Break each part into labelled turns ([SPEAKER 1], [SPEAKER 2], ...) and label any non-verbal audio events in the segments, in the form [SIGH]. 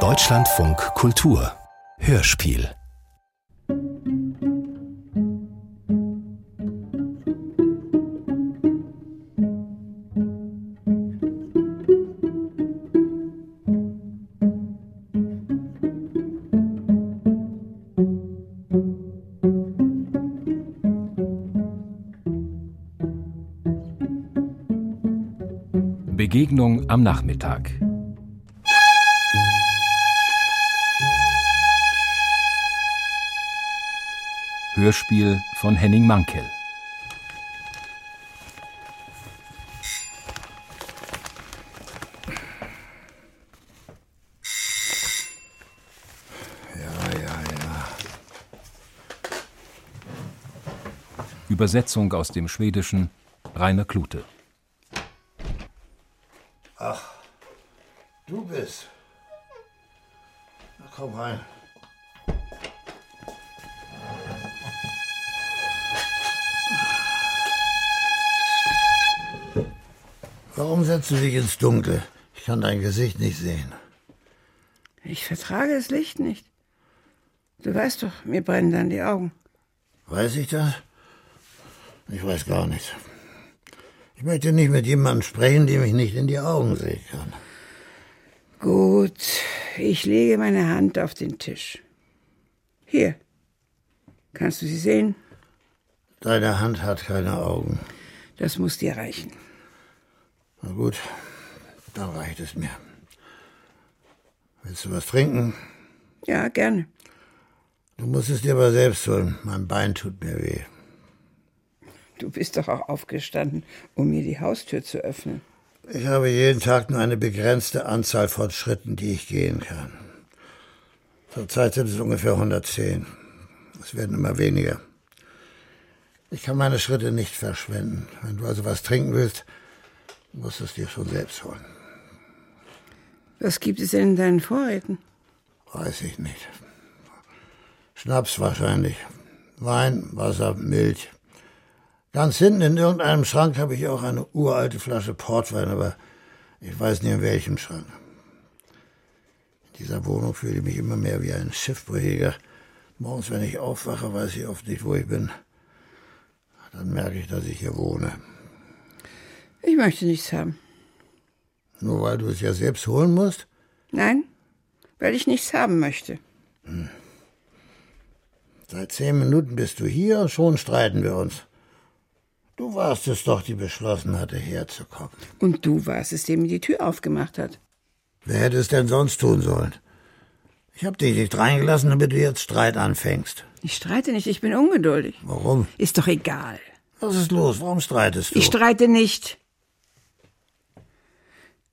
[SPEAKER 1] Deutschlandfunk Kultur Hörspiel Begegnung am Nachmittag. Hörspiel von Henning Mankell.
[SPEAKER 2] Ja, ja, ja.
[SPEAKER 1] Übersetzung aus dem Schwedischen Rainer Klute.
[SPEAKER 2] Setzt du dich ins Dunkle? Ich kann dein Gesicht nicht sehen.
[SPEAKER 3] Ich vertrage das Licht nicht. Du weißt doch, mir brennen dann die Augen.
[SPEAKER 2] Weiß ich das? Ich weiß gar nichts. Ich möchte nicht mit jemandem sprechen, dem ich nicht in die Augen sehen kann.
[SPEAKER 3] Gut, ich lege meine Hand auf den Tisch. Hier. Kannst du sie sehen?
[SPEAKER 2] Deine Hand hat keine Augen.
[SPEAKER 3] Das muss dir reichen.
[SPEAKER 2] Gut, dann reicht es mir. Willst du was trinken?
[SPEAKER 3] Ja, gerne.
[SPEAKER 2] Du musst es dir aber selbst holen. Mein Bein tut mir weh.
[SPEAKER 3] Du bist doch auch aufgestanden, um mir die Haustür zu öffnen.
[SPEAKER 2] Ich habe jeden Tag nur eine begrenzte Anzahl von Schritten, die ich gehen kann. Zurzeit sind es ungefähr 110. Es werden immer weniger. Ich kann meine Schritte nicht verschwenden. Wenn du also was trinken willst, musst du es dir schon selbst holen.
[SPEAKER 3] Was gibt es denn in deinen Vorräten?
[SPEAKER 2] Weiß ich nicht. Schnaps wahrscheinlich. Wein, Wasser, Milch. Ganz hinten in irgendeinem Schrank habe ich auch eine uralte Flasche Portwein, aber ich weiß nicht in welchem Schrank. In dieser Wohnung fühle ich mich immer mehr wie ein Schiffbrüchiger. Morgens, wenn ich aufwache, weiß ich oft nicht, wo ich bin. Dann merke ich, dass ich hier wohne.
[SPEAKER 3] Ich möchte nichts haben.
[SPEAKER 2] Nur weil du es ja selbst holen musst?
[SPEAKER 3] Nein, weil ich nichts haben möchte.
[SPEAKER 2] Hm. Seit zehn Minuten bist du hier und schon streiten wir uns. Du warst es doch, die beschlossen hatte, herzukommen.
[SPEAKER 3] Und du warst es, der mir die Tür aufgemacht hat.
[SPEAKER 2] Wer hätte es denn sonst tun sollen? Ich hab dich nicht reingelassen, damit du jetzt Streit anfängst.
[SPEAKER 3] Ich streite nicht, ich bin ungeduldig.
[SPEAKER 2] Warum?
[SPEAKER 3] Ist doch egal.
[SPEAKER 2] Was ist los? Warum streitest du?
[SPEAKER 3] Ich streite nicht.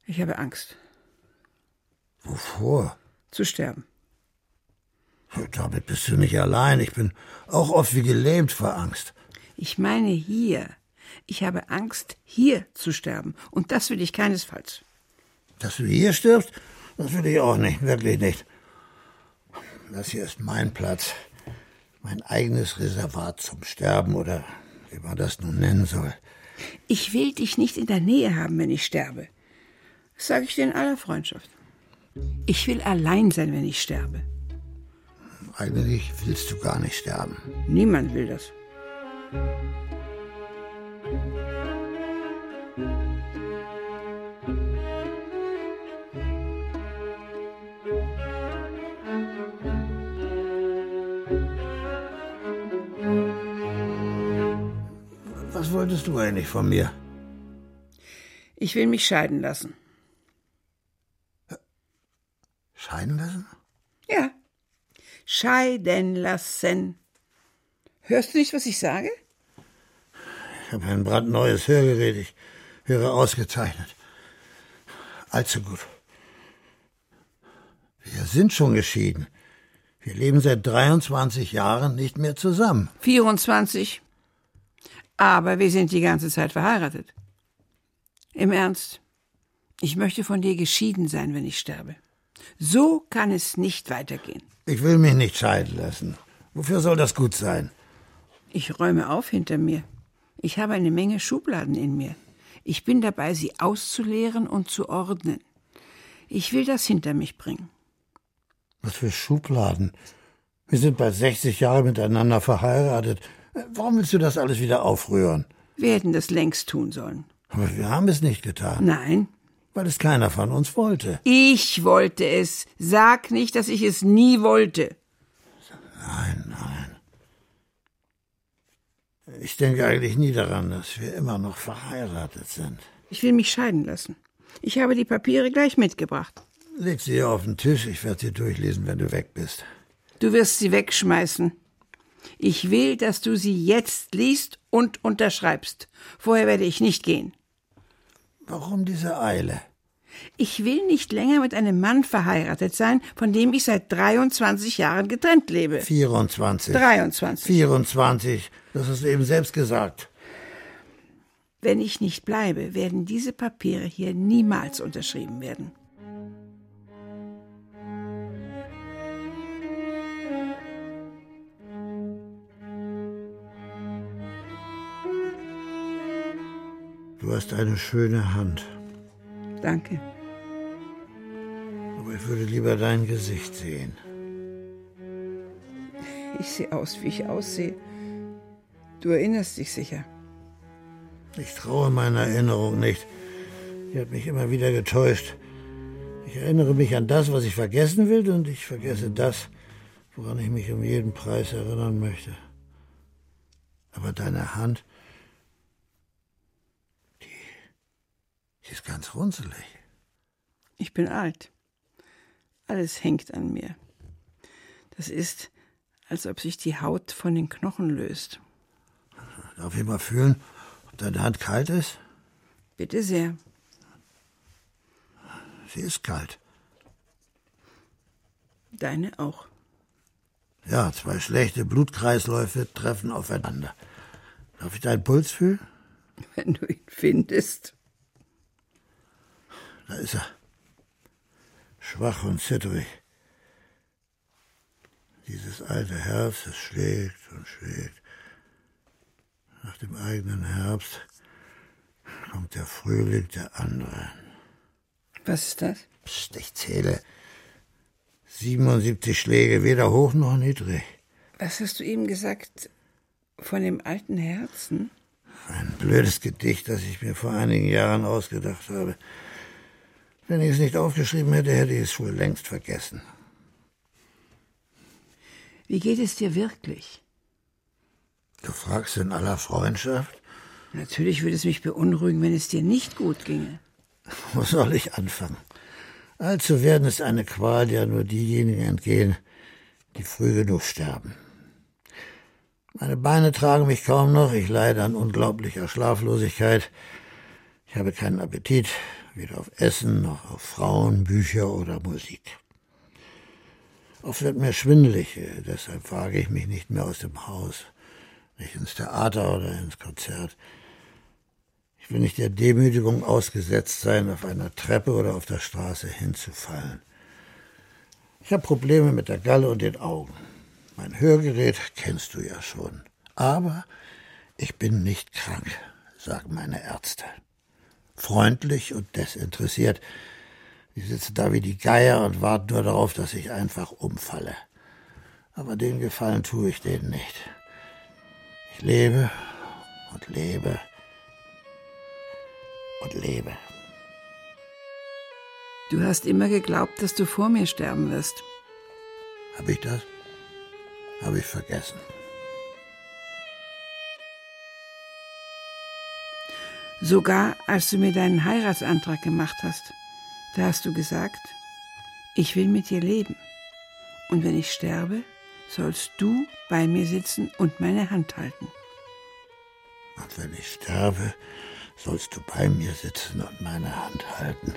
[SPEAKER 3] Ich habe Angst.
[SPEAKER 2] Wovor?
[SPEAKER 3] Zu sterben.
[SPEAKER 2] Damit bist du nicht allein. Ich bin auch oft wie gelähmt vor Angst.
[SPEAKER 3] Ich meine hier. Ich habe Angst, hier zu sterben. Und das will ich keinesfalls.
[SPEAKER 2] Dass du hier stirbst? Das will ich auch nicht. Wirklich nicht. Das hier ist mein Platz. Mein eigenes Reservat zum Sterben oder wie man das nun nennen soll.
[SPEAKER 3] Ich will dich nicht in der Nähe haben, wenn ich sterbe. Das sage ich dir in aller Freundschaft. Ich will allein sein, wenn ich sterbe.
[SPEAKER 2] Eigentlich willst du gar nicht sterben.
[SPEAKER 3] Niemand will das.
[SPEAKER 2] Was wolltest du eigentlich von mir?
[SPEAKER 3] Ich will mich scheiden lassen.
[SPEAKER 2] Scheiden lassen?
[SPEAKER 3] Ja. Scheiden lassen. Hörst du nicht, was ich sage?
[SPEAKER 2] Ich habe ein brandneues Hörgerät. Ich höre ausgezeichnet. Allzu gut. Wir sind schon geschieden. Wir leben seit 23 Jahren nicht mehr zusammen.
[SPEAKER 3] 24. Aber wir sind die ganze Zeit verheiratet. Im Ernst. Ich möchte von dir geschieden sein, wenn ich sterbe. So kann es nicht weitergehen.
[SPEAKER 2] Ich will mich nicht scheiden lassen. Wofür soll das gut sein?
[SPEAKER 3] Ich räume auf hinter mir. Ich habe eine Menge Schubladen in mir. Ich bin dabei, sie auszuleeren und zu ordnen. Ich will das hinter mich bringen.
[SPEAKER 2] Was für Schubladen. Wir sind bald 60 Jahre miteinander verheiratet. Warum willst du das alles wieder aufrühren?
[SPEAKER 3] Wir hätten das längst tun sollen.
[SPEAKER 2] Aber wir haben es nicht getan.
[SPEAKER 3] Nein.
[SPEAKER 2] Weil es keiner von uns wollte.
[SPEAKER 3] Ich wollte es. Sag nicht, dass ich es nie wollte.
[SPEAKER 2] Nein, nein. Ich denke eigentlich nie daran, dass wir immer noch verheiratet sind.
[SPEAKER 3] Ich will mich scheiden lassen. Ich habe die Papiere gleich mitgebracht.
[SPEAKER 2] Leg sie hier auf den Tisch. Ich werde sie durchlesen, wenn du weg bist.
[SPEAKER 3] Du wirst sie wegschmeißen. Ich will, dass du sie jetzt liest und unterschreibst. Vorher werde ich nicht gehen.
[SPEAKER 2] Warum diese Eile?
[SPEAKER 3] Ich will nicht länger mit einem Mann verheiratet sein, von dem ich seit 23 Jahren getrennt lebe.
[SPEAKER 2] 24.
[SPEAKER 3] 23.
[SPEAKER 2] 24. Das hast du eben selbst gesagt.
[SPEAKER 3] Wenn ich nicht bleibe, werden diese Papiere hier niemals unterschrieben werden.
[SPEAKER 2] Du hast eine schöne Hand.
[SPEAKER 3] Danke.
[SPEAKER 2] Aber ich würde lieber dein Gesicht sehen.
[SPEAKER 3] Ich sehe aus, wie ich aussehe. Du erinnerst dich sicher.
[SPEAKER 2] Ich traue meiner Erinnerung nicht. Sie hat mich immer wieder getäuscht. Ich erinnere mich an das, was ich vergessen will, und ich vergesse das, woran ich mich um jeden Preis erinnern möchte. Aber deine Hand, die ist ganz runzelig.
[SPEAKER 3] Ich bin alt. Alles hängt an mir. Das ist, als ob sich die Haut von den Knochen löst.
[SPEAKER 2] Darf ich mal fühlen, ob deine Hand kalt ist?
[SPEAKER 3] Bitte sehr.
[SPEAKER 2] Sie ist kalt.
[SPEAKER 3] Deine auch.
[SPEAKER 2] Ja, zwei schlechte Blutkreisläufe treffen aufeinander. Darf ich deinen Puls fühlen?
[SPEAKER 3] Wenn du ihn findest.
[SPEAKER 2] Da ist er. Schwach und zitterig. Dieses alte Herz, es schlägt und schlägt. Nach dem eigenen Herbst kommt der Frühling der anderen.
[SPEAKER 3] Was ist das?
[SPEAKER 2] Psst, ich zähle. 77 Schläge, weder hoch noch niedrig.
[SPEAKER 3] Was hast du eben gesagt von dem alten Herzen?
[SPEAKER 2] Ein blödes Gedicht, das ich mir vor einigen Jahren ausgedacht habe. Wenn ich es nicht aufgeschrieben hätte, hätte ich es wohl längst vergessen.
[SPEAKER 3] Wie geht es dir wirklich?
[SPEAKER 2] Du fragst in aller Freundschaft?
[SPEAKER 3] Natürlich würde es mich beunruhigen, wenn es dir nicht gut ginge.
[SPEAKER 2] Wo soll ich anfangen? Alt zu werden ist eine Qual, der nur diejenigen entgehen, die früh genug sterben. Meine Beine tragen mich kaum noch, ich leide an unglaublicher Schlaflosigkeit. Ich habe keinen Appetit, weder auf Essen noch auf Frauen, Bücher oder Musik. Oft wird mir schwindelig, deshalb wage ich mich nicht mehr aus dem Haus, nicht ins Theater oder ins Konzert. Ich will nicht der Demütigung ausgesetzt sein, auf einer Treppe oder auf der Straße hinzufallen. Ich habe Probleme mit der Galle und den Augen. Mein Hörgerät kennst du ja schon. Aber ich bin nicht krank, sagen meine Ärzte. Freundlich und desinteressiert. Die sitzen da wie die Geier und warten nur darauf, dass ich einfach umfalle. Aber den Gefallen tue ich denen nicht. Ich lebe und lebe und lebe.
[SPEAKER 3] Du hast immer geglaubt, dass du vor mir sterben wirst.
[SPEAKER 2] Hab ich das? Habe ich vergessen.
[SPEAKER 3] Sogar als du mir deinen Heiratsantrag gemacht hast, da hast du gesagt, ich will mit dir leben. Und wenn ich sterbe, sollst du bei mir sitzen und meine Hand halten.
[SPEAKER 2] Und wenn ich sterbe, sollst du bei mir sitzen und meine Hand halten.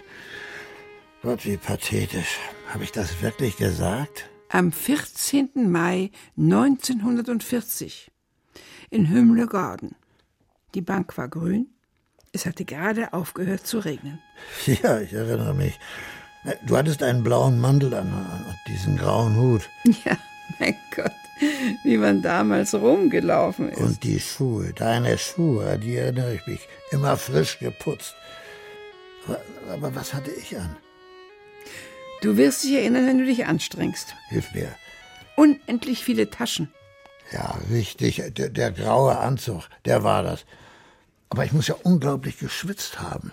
[SPEAKER 2] Gott, wie pathetisch. Habe ich das wirklich gesagt?
[SPEAKER 3] Am 14. Mai 1940 in Hümle Garden. Die Bank war grün. Es hatte gerade aufgehört zu regnen.
[SPEAKER 2] Ja, ich erinnere mich. Du hattest einen blauen Mantel an und diesen grauen Hut.
[SPEAKER 3] Ja, mein Gott, wie man damals rumgelaufen ist.
[SPEAKER 2] Und die Schuhe, deine Schuhe, die erinnere ich mich. Immer frisch geputzt. Aber, aber was hatte ich an?
[SPEAKER 3] Du wirst dich erinnern, wenn du dich anstrengst.
[SPEAKER 2] Hilf mir.
[SPEAKER 3] Unendlich viele Taschen.
[SPEAKER 2] Ja, richtig. Der, der graue Anzug, der war das. Aber ich muss ja unglaublich geschwitzt haben.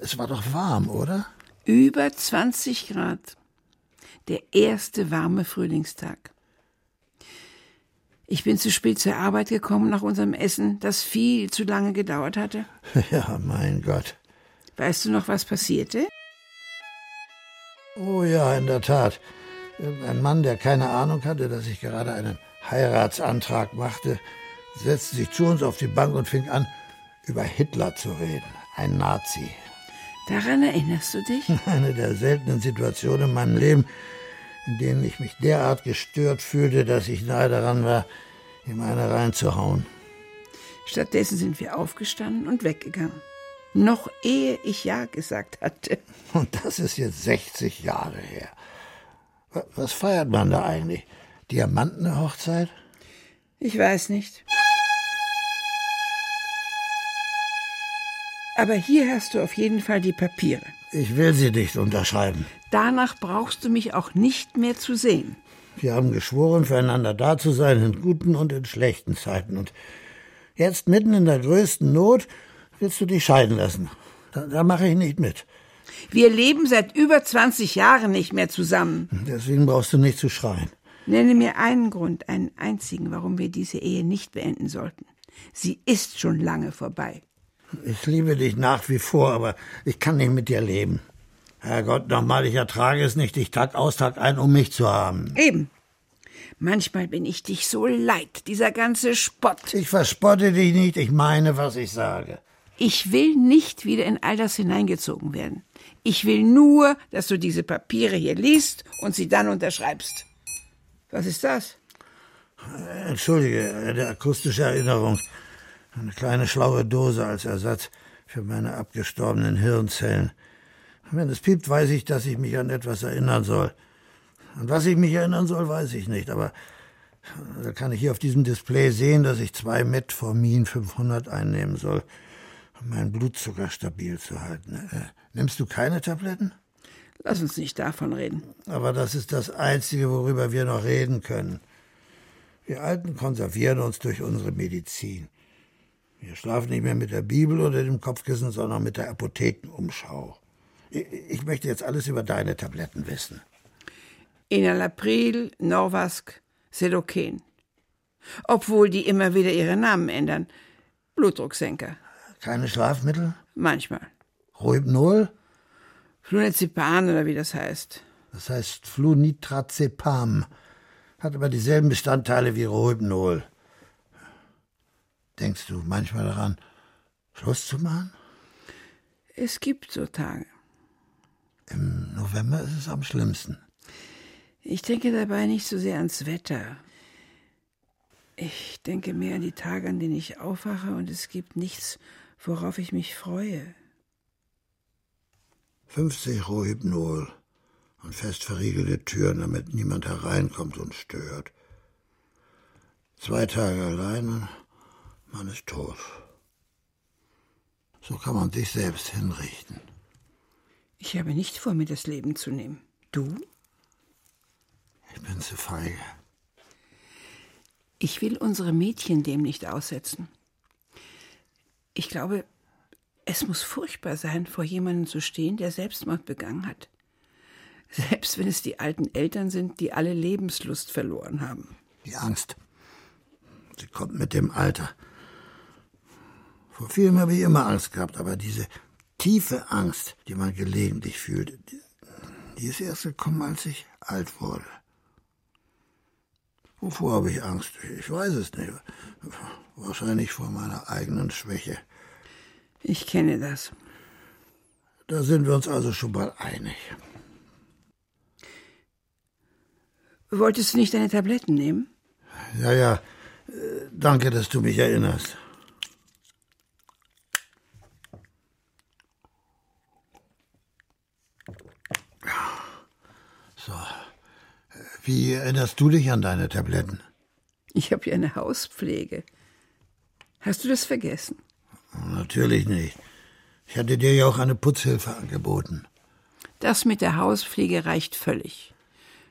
[SPEAKER 2] Es war doch warm, oder?
[SPEAKER 3] Über 20 Grad. Der erste warme Frühlingstag. Ich bin zu spät zur Arbeit gekommen nach unserem Essen, das viel zu lange gedauert hatte. [LAUGHS]
[SPEAKER 2] Ja, mein Gott.
[SPEAKER 3] Weißt du noch, was passierte?
[SPEAKER 2] Oh ja, in der Tat. Ein Mann, der keine Ahnung hatte, dass ich gerade einen Heiratsantrag machte, setzte sich zu uns auf die Bank und fing an, über Hitler zu reden. Ein Nazi.
[SPEAKER 3] Daran erinnerst du dich? [LAUGHS]
[SPEAKER 2] Eine der seltenen Situationen in meinem Leben, in denen ich mich derart gestört fühlte, dass ich nahe daran war, ihm eine reinzuhauen.
[SPEAKER 3] Stattdessen sind wir aufgestanden und weggegangen. Noch ehe ich Ja gesagt hatte. [LAUGHS]
[SPEAKER 2] Und das ist jetzt 60 Jahre her. Was feiert man da eigentlich? Diamantenhochzeit?
[SPEAKER 3] Ich weiß nicht. Aber hier hast du auf jeden Fall die Papiere.
[SPEAKER 2] Ich will sie nicht unterschreiben.
[SPEAKER 3] Danach brauchst du mich auch nicht mehr zu sehen.
[SPEAKER 2] Wir haben geschworen, füreinander da zu sein, in guten und in schlechten Zeiten. Und jetzt, mitten in der größten Not, willst du dich scheiden lassen. Da, da mache ich nicht mit.
[SPEAKER 3] Wir leben seit über 20 Jahren nicht mehr zusammen.
[SPEAKER 2] Deswegen brauchst du nicht zu schreien.
[SPEAKER 3] Nenne mir einen Grund, einen einzigen, warum wir diese Ehe nicht beenden sollten. Sie ist schon lange vorbei.
[SPEAKER 2] Ich liebe dich nach wie vor, aber ich kann nicht mit dir leben. Herrgott, nochmal, ich ertrage es nicht, dich Tag aus, Tag ein um mich zu haben.
[SPEAKER 3] Eben. Manchmal bin ich dich so leid, dieser ganze Spott.
[SPEAKER 2] Ich verspotte dich nicht, ich meine, was ich sage.
[SPEAKER 3] Ich will nicht wieder in all das hineingezogen werden. Ich will nur, dass du diese Papiere hier liest und sie dann unterschreibst. Was ist das?
[SPEAKER 2] Entschuldige, eine akustische Erinnerung. Eine kleine schlaue Dose als Ersatz für meine abgestorbenen Hirnzellen. Wenn es piept, weiß ich, dass ich mich an etwas erinnern soll. An was ich mich erinnern soll, weiß ich nicht, aber da kann ich hier auf diesem Display sehen, dass ich zwei Metformin 500 einnehmen soll, um meinen Blutzucker stabil zu halten. Äh, nimmst du keine Tabletten?
[SPEAKER 3] Lass uns nicht davon reden.
[SPEAKER 2] Aber das ist das Einzige, worüber wir noch reden können. Wir Alten konservieren uns durch unsere Medizin. Wir schlafen nicht mehr mit der Bibel unter dem Kopfkissen, sondern mit der Apothekenumschau. Ich möchte jetzt alles über deine Tabletten wissen.
[SPEAKER 3] Enalapril, Norvask, Sedoken. Obwohl die immer wieder ihre Namen ändern. Blutdrucksenker.
[SPEAKER 2] Keine Schlafmittel?
[SPEAKER 3] Manchmal.
[SPEAKER 2] Rohypnol?
[SPEAKER 3] Flunazepam oder wie das heißt.
[SPEAKER 2] Das heißt Flunitrazepam. Hat aber dieselben Bestandteile wie Rohypnol. Denkst du manchmal daran, Schluss zu machen?
[SPEAKER 3] Es gibt so Tage.
[SPEAKER 2] Im November ist es am schlimmsten.
[SPEAKER 3] Ich denke dabei nicht so sehr ans Wetter. Ich denke mehr an die Tage, an denen ich aufwache und es gibt nichts, worauf ich mich freue.
[SPEAKER 2] 50 Rohypnol und fest verriegelte Türen, damit niemand hereinkommt und stört. Zwei Tage alleine man ist tot. So kann man sich selbst hinrichten.
[SPEAKER 3] Ich habe nicht vor, mir das Leben zu nehmen. Du?
[SPEAKER 2] Ich bin zu feige.
[SPEAKER 3] Ich will unsere Mädchen dem nicht aussetzen. Ich glaube, es muss furchtbar sein, vor jemandem zu stehen, der Selbstmord begangen hat. Selbst wenn es die alten Eltern sind, die alle Lebenslust verloren haben.
[SPEAKER 2] Die Angst. Sie kommt mit dem Alter. Vor vielem habe ich immer Angst gehabt, aber diese tiefe Angst, die man gelegentlich fühlt, die ist erst gekommen, als ich alt wurde. Wovor habe ich Angst? Ich weiß es nicht. Wahrscheinlich vor meiner eigenen Schwäche.
[SPEAKER 3] Ich kenne das.
[SPEAKER 2] Da sind wir uns also schon mal einig.
[SPEAKER 3] Wolltest du nicht deine Tabletten nehmen?
[SPEAKER 2] Ja, ja. Danke, dass du mich erinnerst. Wie erinnerst du dich an deine Tabletten?
[SPEAKER 3] Ich habe hier eine Hauspflege. Hast du das vergessen?
[SPEAKER 2] Natürlich nicht. Ich hatte dir ja auch eine Putzhilfe angeboten.
[SPEAKER 3] Das mit der Hauspflege reicht völlig.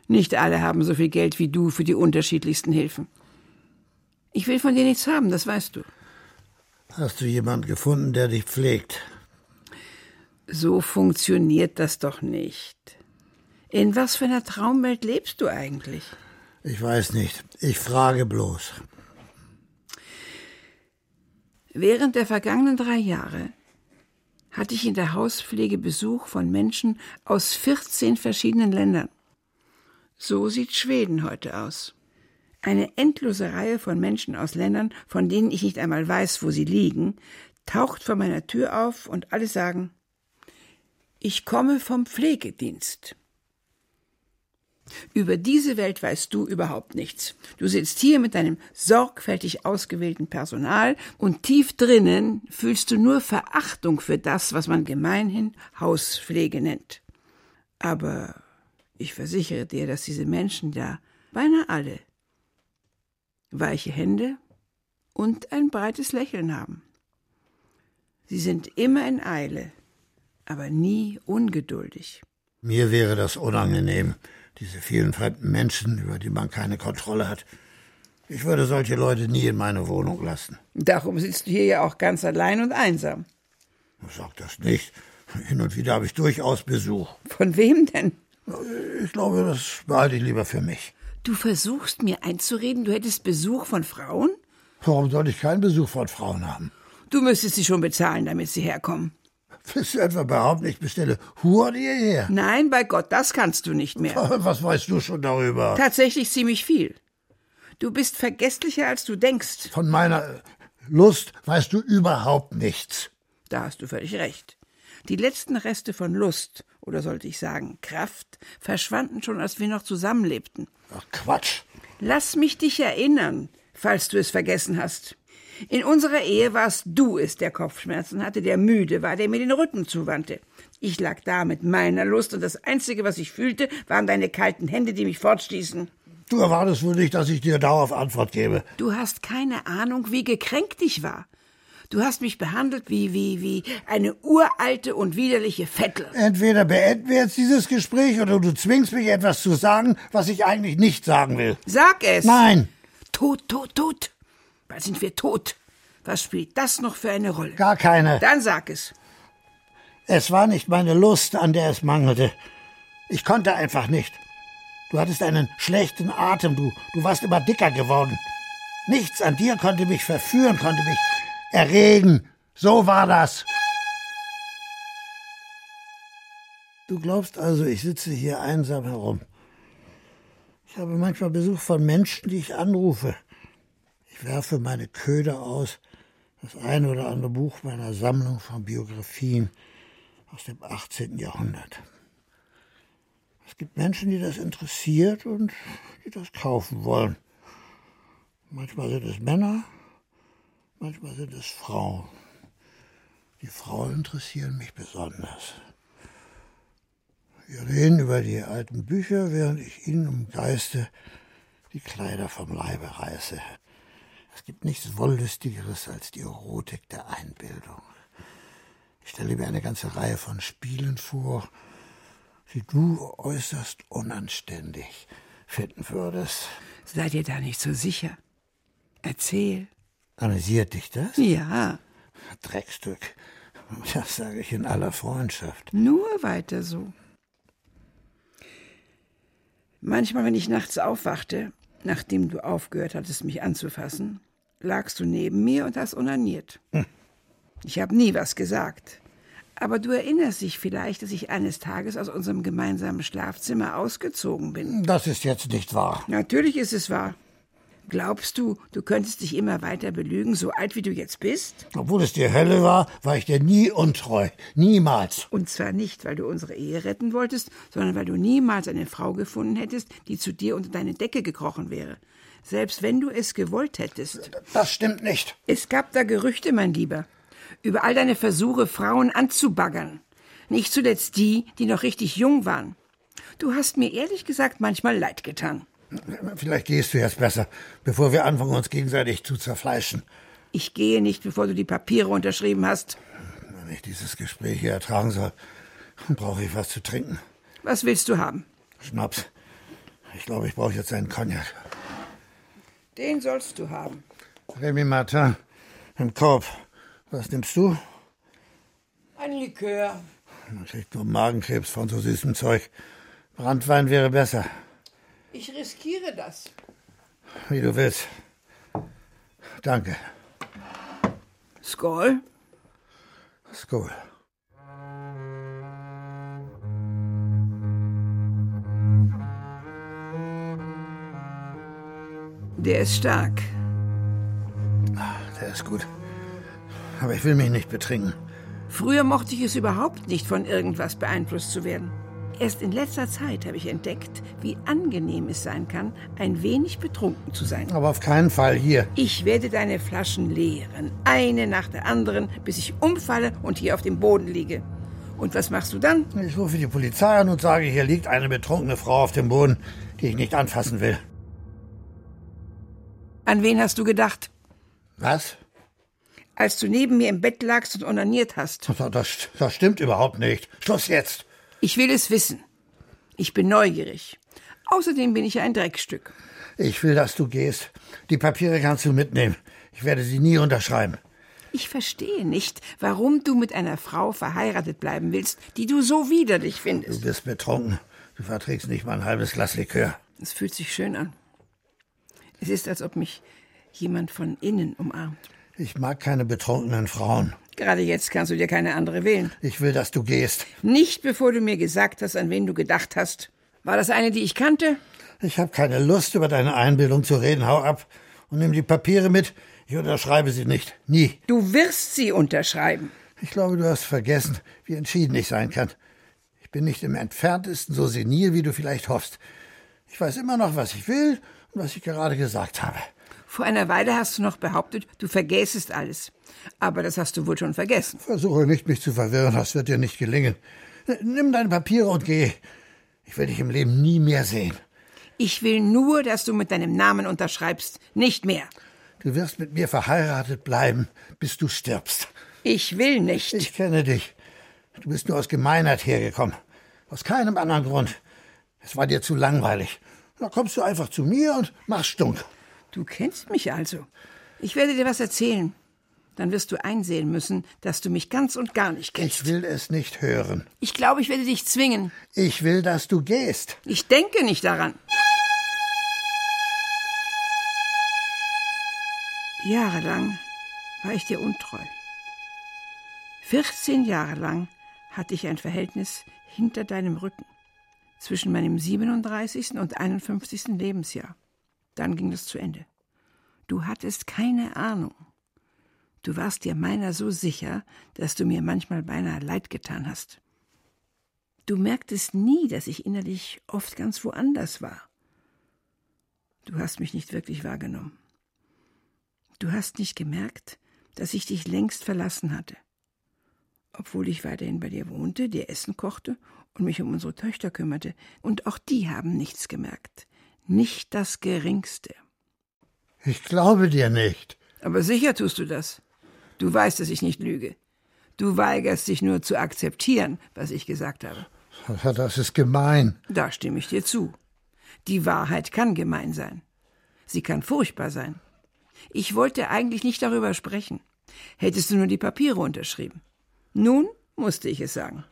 [SPEAKER 3] Nicht alle haben so viel Geld wie du für die unterschiedlichsten Hilfen. Ich will von dir nichts haben, das weißt du.
[SPEAKER 2] Hast du jemand gefunden, der dich pflegt?
[SPEAKER 3] So funktioniert das doch nicht. In was für einer Traumwelt lebst du eigentlich?
[SPEAKER 2] Ich weiß nicht. Ich frage bloß.
[SPEAKER 3] Während der vergangenen drei Jahre hatte ich in der Hauspflege Besuch von Menschen aus 14 verschiedenen Ländern. So sieht Schweden heute aus. Eine endlose Reihe von Menschen aus Ländern, von denen ich nicht einmal weiß, wo sie liegen, taucht vor meiner Tür auf und alle sagen, ich komme vom Pflegedienst. Über diese Welt weißt du überhaupt nichts. Du sitzt hier mit deinem sorgfältig ausgewählten Personal und tief drinnen fühlst du nur Verachtung für das, was man gemeinhin Hauspflege nennt. Aber ich versichere dir, dass diese Menschen da, beinahe alle, weiche Hände und ein breites Lächeln haben. Sie sind immer in Eile, aber nie ungeduldig.
[SPEAKER 2] Mir wäre das unangenehm, diese vielen fremden Menschen, über die man keine Kontrolle hat. Ich würde solche Leute nie in meine Wohnung lassen.
[SPEAKER 3] Darum sitzt du hier ja auch ganz allein und einsam.
[SPEAKER 2] Sag das nicht. Hin und wieder habe ich durchaus Besuch.
[SPEAKER 3] Von wem denn?
[SPEAKER 2] Ich glaube, das behalte ich lieber für mich.
[SPEAKER 3] Du versuchst mir einzureden, du hättest Besuch von Frauen?
[SPEAKER 2] Warum sollte ich keinen Besuch von Frauen haben?
[SPEAKER 3] Du müsstest sie schon bezahlen, damit sie herkommen.
[SPEAKER 2] Willst du etwa behaupten, ich bestelle Huren hierher?
[SPEAKER 3] Nein, bei Gott, das kannst du nicht mehr. [LAUGHS]
[SPEAKER 2] Was weißt du schon darüber?
[SPEAKER 3] Tatsächlich ziemlich viel. Du bist vergesslicher, als du denkst.
[SPEAKER 2] Von meiner Lust weißt du überhaupt nichts.
[SPEAKER 3] Da hast du völlig recht. Die letzten Reste von Lust, oder sollte ich sagen Kraft, verschwanden schon, als wir noch zusammenlebten.
[SPEAKER 2] Ach, Quatsch.
[SPEAKER 3] Lass mich dich erinnern, falls du es vergessen hast. In unserer Ehe warst du es, der Kopfschmerzen hatte, der müde war, der mir den Rücken zuwandte. Ich lag da mit meiner Lust und das Einzige, was ich fühlte, waren deine kalten Hände, die mich fortstießen.
[SPEAKER 2] Du erwartest wohl nicht, dass ich dir darauf Antwort gebe.
[SPEAKER 3] Du hast keine Ahnung, wie gekränkt ich war. Du hast mich behandelt wie, wie, wie eine uralte und widerliche Vettel.
[SPEAKER 2] Entweder beenden wir jetzt dieses Gespräch oder du zwingst mich etwas zu sagen, was ich eigentlich nicht sagen will.
[SPEAKER 3] Sag es!
[SPEAKER 2] Nein!
[SPEAKER 3] Tot, tot, tot! Bald sind wir tot. Was spielt das noch für eine Rolle?
[SPEAKER 2] Gar keine.
[SPEAKER 3] Dann sag es.
[SPEAKER 2] Es war nicht meine Lust, an der es mangelte. Ich konnte einfach nicht. Du hattest einen schlechten Atem, du, du warst immer dicker geworden. Nichts an dir konnte mich verführen, konnte mich erregen. So war das. Du glaubst also, ich sitze hier einsam herum. Ich habe manchmal Besuch von Menschen, die ich anrufe. Ich werfe meine Köder aus, das eine oder andere Buch meiner Sammlung von Biografien aus dem 18. Jahrhundert. Es gibt Menschen, die das interessiert und die das kaufen wollen. Manchmal sind es Männer, manchmal sind es Frauen. Die Frauen interessieren mich besonders. Wir reden über die alten Bücher, während ich ihnen im Geiste die Kleider vom Leibe reiße. Es gibt nichts Wollüstigeres als die Erotik der Einbildung. Ich stelle mir eine ganze Reihe von Spielen vor, die du äußerst unanständig finden würdest.
[SPEAKER 3] Sei dir da nicht so sicher. Erzähl.
[SPEAKER 2] Amüsiert dich das?
[SPEAKER 3] Ja.
[SPEAKER 2] Dreckstück. Das sage ich in aller Freundschaft.
[SPEAKER 3] Nur weiter so. Manchmal, wenn ich nachts aufwachte, nachdem du aufgehört hattest, mich anzufassen, lagst du neben mir und hast onaniert.
[SPEAKER 2] Hm.
[SPEAKER 3] Ich habe nie was gesagt. Aber du erinnerst dich vielleicht, dass ich eines Tages aus unserem gemeinsamen Schlafzimmer ausgezogen bin.
[SPEAKER 2] Das ist jetzt nicht wahr.
[SPEAKER 3] Natürlich ist es wahr. Glaubst du, du könntest dich immer weiter belügen, so alt wie du jetzt bist?
[SPEAKER 2] Obwohl es die Hölle war, war ich dir nie untreu. Niemals.
[SPEAKER 3] Und zwar nicht, weil du unsere Ehe retten wolltest, sondern weil du niemals eine Frau gefunden hättest, die zu dir unter deine Decke gekrochen wäre. Selbst wenn du es gewollt hättest.
[SPEAKER 2] Das stimmt nicht.
[SPEAKER 3] Es gab da Gerüchte, mein Lieber, über all deine Versuche, Frauen anzubaggern. Nicht zuletzt die, die noch richtig jung waren. Du hast mir ehrlich gesagt manchmal leid getan.
[SPEAKER 2] Vielleicht gehst du jetzt besser, bevor wir anfangen, uns gegenseitig zu zerfleischen.
[SPEAKER 3] Ich gehe nicht, bevor du die Papiere unterschrieben hast.
[SPEAKER 2] Wenn ich dieses Gespräch hier ertragen soll, Brauche ich was zu trinken?
[SPEAKER 3] Was willst du haben?
[SPEAKER 2] Schnaps. Ich glaube, ich brauche jetzt einen Cognac.
[SPEAKER 3] Den sollst du haben.
[SPEAKER 2] Remy Martin im Korb. Was nimmst du?
[SPEAKER 3] Ein Likör.
[SPEAKER 2] Man kriegt nur Magenkrebs von so süßem Zeug. Brandwein wäre besser.
[SPEAKER 3] Ich riskiere das.
[SPEAKER 2] Wie du willst. Danke.
[SPEAKER 3] Skoll.
[SPEAKER 2] Skoll.
[SPEAKER 3] Der ist stark.
[SPEAKER 2] Der ist gut. Aber ich will mich nicht betrinken.
[SPEAKER 3] Früher mochte ich es überhaupt nicht, von irgendwas beeinflusst zu werden. Erst in letzter Zeit habe ich entdeckt, wie angenehm es sein kann, ein wenig betrunken zu sein.
[SPEAKER 2] Aber auf keinen Fall hier.
[SPEAKER 3] Ich werde deine Flaschen leeren, eine nach der anderen, bis ich umfalle und hier auf dem Boden liege. Und was machst du dann?
[SPEAKER 2] Ich rufe die Polizei an und sage, hier liegt eine betrunkene Frau auf dem Boden, die ich nicht anfassen will.
[SPEAKER 3] An wen hast du gedacht?
[SPEAKER 2] Was?
[SPEAKER 3] Als du neben mir im Bett lagst und onaniert hast.
[SPEAKER 2] Das, das, das stimmt überhaupt nicht. Schluss jetzt.
[SPEAKER 3] Ich will es wissen. Ich bin neugierig. Außerdem bin ich ein Dreckstück.
[SPEAKER 2] Ich will, dass du gehst. Die Papiere kannst du mitnehmen. Ich werde sie nie unterschreiben.
[SPEAKER 3] Ich verstehe nicht, warum du mit einer Frau verheiratet bleiben willst, die du so widerlich
[SPEAKER 2] Du
[SPEAKER 3] findest.
[SPEAKER 2] bist betrunken. Du verträgst nicht mal ein halbes Glas Likör.
[SPEAKER 3] Es fühlt sich schön an. Es ist, als ob mich jemand von innen umarmt.
[SPEAKER 2] Ich mag keine betrunkenen Frauen.
[SPEAKER 3] Gerade jetzt kannst du dir keine andere wählen.
[SPEAKER 2] Ich will, dass du gehst.
[SPEAKER 3] Nicht bevor du mir gesagt hast, an wen du gedacht hast. War das eine, die ich kannte?
[SPEAKER 2] Ich habe keine Lust, über deine Einbildung zu reden. Hau ab und nimm die Papiere mit. Ich unterschreibe sie nicht. Nie.
[SPEAKER 3] Du wirst sie unterschreiben.
[SPEAKER 2] Ich glaube, du hast vergessen, wie entschieden ich sein kann. Ich bin nicht im entferntesten so senil, wie du vielleicht hoffst. Ich weiß immer noch, was ich will und was ich gerade gesagt habe.
[SPEAKER 3] Vor einer Weile hast du noch behauptet, du vergäßest alles. Aber das hast du wohl schon vergessen.
[SPEAKER 2] Versuche nicht, mich zu verwirren. Das wird dir nicht gelingen. Nimm deine Papiere und geh. Ich will dich im Leben nie mehr sehen.
[SPEAKER 3] Ich will nur, dass du mit deinem Namen unterschreibst. Nicht mehr.
[SPEAKER 2] Du wirst mit mir verheiratet bleiben, bis du stirbst.
[SPEAKER 3] Ich will nicht.
[SPEAKER 2] Ich kenne dich. Du bist nur aus Gemeinheit hergekommen. Aus keinem anderen Grund. Es war dir zu langweilig. Da kommst du einfach zu mir und machst stunk.
[SPEAKER 3] Du kennst mich also. Ich werde dir was erzählen. Dann wirst du einsehen müssen, dass du mich ganz und gar nicht kennst.
[SPEAKER 2] Ich will es nicht hören.
[SPEAKER 3] Ich glaube, ich werde dich zwingen.
[SPEAKER 2] Ich will, dass du gehst.
[SPEAKER 3] Ich denke nicht daran. Jahrelang war ich dir untreu. 14 Jahre lang hatte ich ein Verhältnis hinter deinem Rücken. Zwischen meinem 37. und 51. Lebensjahr. Dann ging es zu Ende. Du hattest keine Ahnung. Du warst dir meiner so sicher, dass du mir manchmal beinahe leid getan hast. Du merktest nie, dass ich innerlich oft ganz woanders war. Du hast mich nicht wirklich wahrgenommen. Du hast nicht gemerkt, dass ich dich längst verlassen hatte. Obwohl ich weiterhin bei dir wohnte, dir Essen kochte und mich um unsere Töchter kümmerte, und auch die haben nichts gemerkt. Nicht das geringste.
[SPEAKER 2] Ich glaube dir nicht.
[SPEAKER 3] Aber sicher tust du das. Du weißt, dass ich nicht lüge. Du weigerst dich nur zu akzeptieren, was ich gesagt habe.
[SPEAKER 2] Das ist gemein.
[SPEAKER 3] Da stimme ich dir zu. Die Wahrheit kann gemein sein. Sie kann furchtbar sein. Ich wollte eigentlich nicht darüber sprechen. Hättest du nur die Papiere unterschrieben. Nun musste ich es sagen.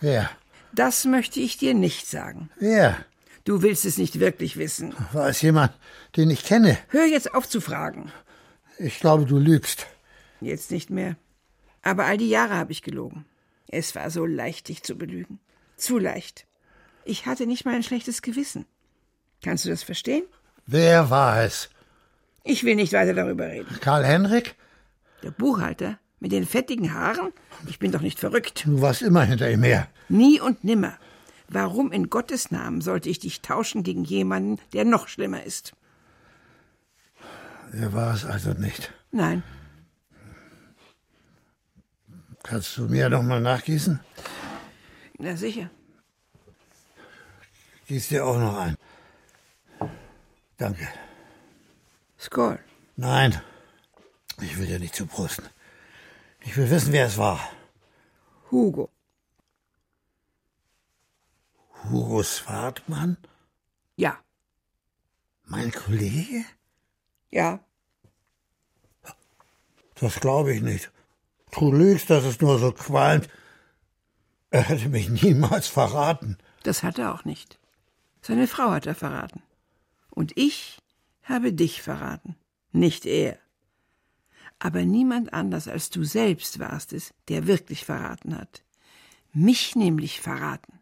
[SPEAKER 2] Wer?
[SPEAKER 3] Das möchte ich dir nicht sagen.
[SPEAKER 2] Wer?
[SPEAKER 3] Du willst es nicht wirklich wissen.
[SPEAKER 2] War es jemand, den ich kenne?
[SPEAKER 3] Hör jetzt auf zu fragen.
[SPEAKER 2] Ich glaube, du lügst.
[SPEAKER 3] Jetzt nicht mehr. Aber all die Jahre habe ich gelogen. Es war so leicht, dich zu belügen. Zu leicht. Ich hatte nicht mal ein schlechtes Gewissen. Kannst du das verstehen?
[SPEAKER 2] Wer war es?
[SPEAKER 3] Ich will nicht weiter darüber reden.
[SPEAKER 2] Karl Henrik?
[SPEAKER 3] Der Buchhalter mit den fettigen Haaren? Ich bin doch nicht verrückt.
[SPEAKER 2] Du warst immer hinter ihm her.
[SPEAKER 3] Nie und nimmer. Warum in Gottes Namen sollte ich dich tauschen gegen jemanden, der noch schlimmer ist?
[SPEAKER 2] Er war es also nicht.
[SPEAKER 3] Nein.
[SPEAKER 2] Kannst du mir noch mal nachgießen?
[SPEAKER 3] Na sicher.
[SPEAKER 2] Gieß dir auch noch ein. Danke.
[SPEAKER 3] Skoll.
[SPEAKER 2] Nein, ich will dir nicht zuprosten. Ich will wissen, wer es war.
[SPEAKER 3] Hugo.
[SPEAKER 2] Hugo Swartmann?
[SPEAKER 3] Ja.
[SPEAKER 2] Mein Kollege?
[SPEAKER 3] Ja.
[SPEAKER 2] Das glaube ich nicht. Du lügst, dass es nur so qualmt. Er hätte mich niemals verraten.
[SPEAKER 3] Das hat er auch nicht. Seine Frau hat er verraten. Und ich habe dich verraten, nicht er. Aber niemand anders als du selbst warst es, der wirklich verraten hat. Mich nämlich verraten.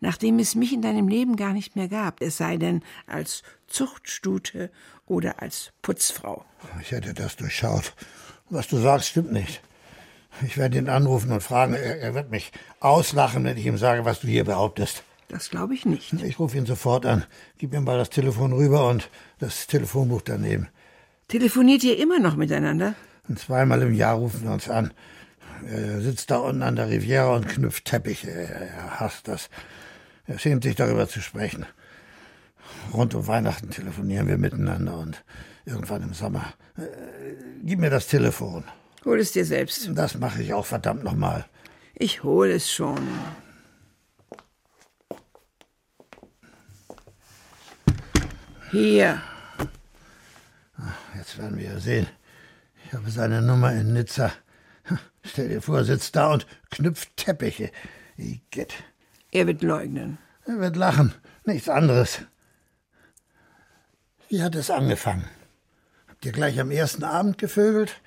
[SPEAKER 3] Nachdem es mich in deinem Leben gar nicht mehr gab, es sei denn als Zuchtstute oder als Putzfrau.
[SPEAKER 2] Ich hätte das durchschaut. Was du sagst, stimmt nicht. Ich werde ihn anrufen und fragen. Er, er wird mich auslachen, wenn ich ihm sage, was du hier behauptest.
[SPEAKER 3] Das glaube ich nicht.
[SPEAKER 2] Ich rufe ihn sofort an. Gib ihm mal das Telefon rüber und das Telefonbuch daneben.
[SPEAKER 3] Telefoniert ihr immer noch miteinander?
[SPEAKER 2] Und zweimal im Jahr rufen wir uns an. Er sitzt da unten an der Riviera und knüpft Teppiche. Er hasst das. Er schämt sich darüber zu sprechen. Rund um Weihnachten telefonieren wir miteinander und irgendwann im Sommer. Äh, gib mir das Telefon.
[SPEAKER 3] Hol es dir selbst.
[SPEAKER 2] Das mache ich auch verdammt nochmal.
[SPEAKER 3] Ich hole es schon. Hier.
[SPEAKER 2] Jetzt werden wir ja sehen. Ich habe seine Nummer in Nizza. Stell dir vor, sitzt da und knüpft Teppiche. Igitt.
[SPEAKER 3] Er wird leugnen.
[SPEAKER 2] Er wird lachen. Nichts anderes. Wie hat es angefangen? Habt ihr gleich am ersten Abend gevögelt?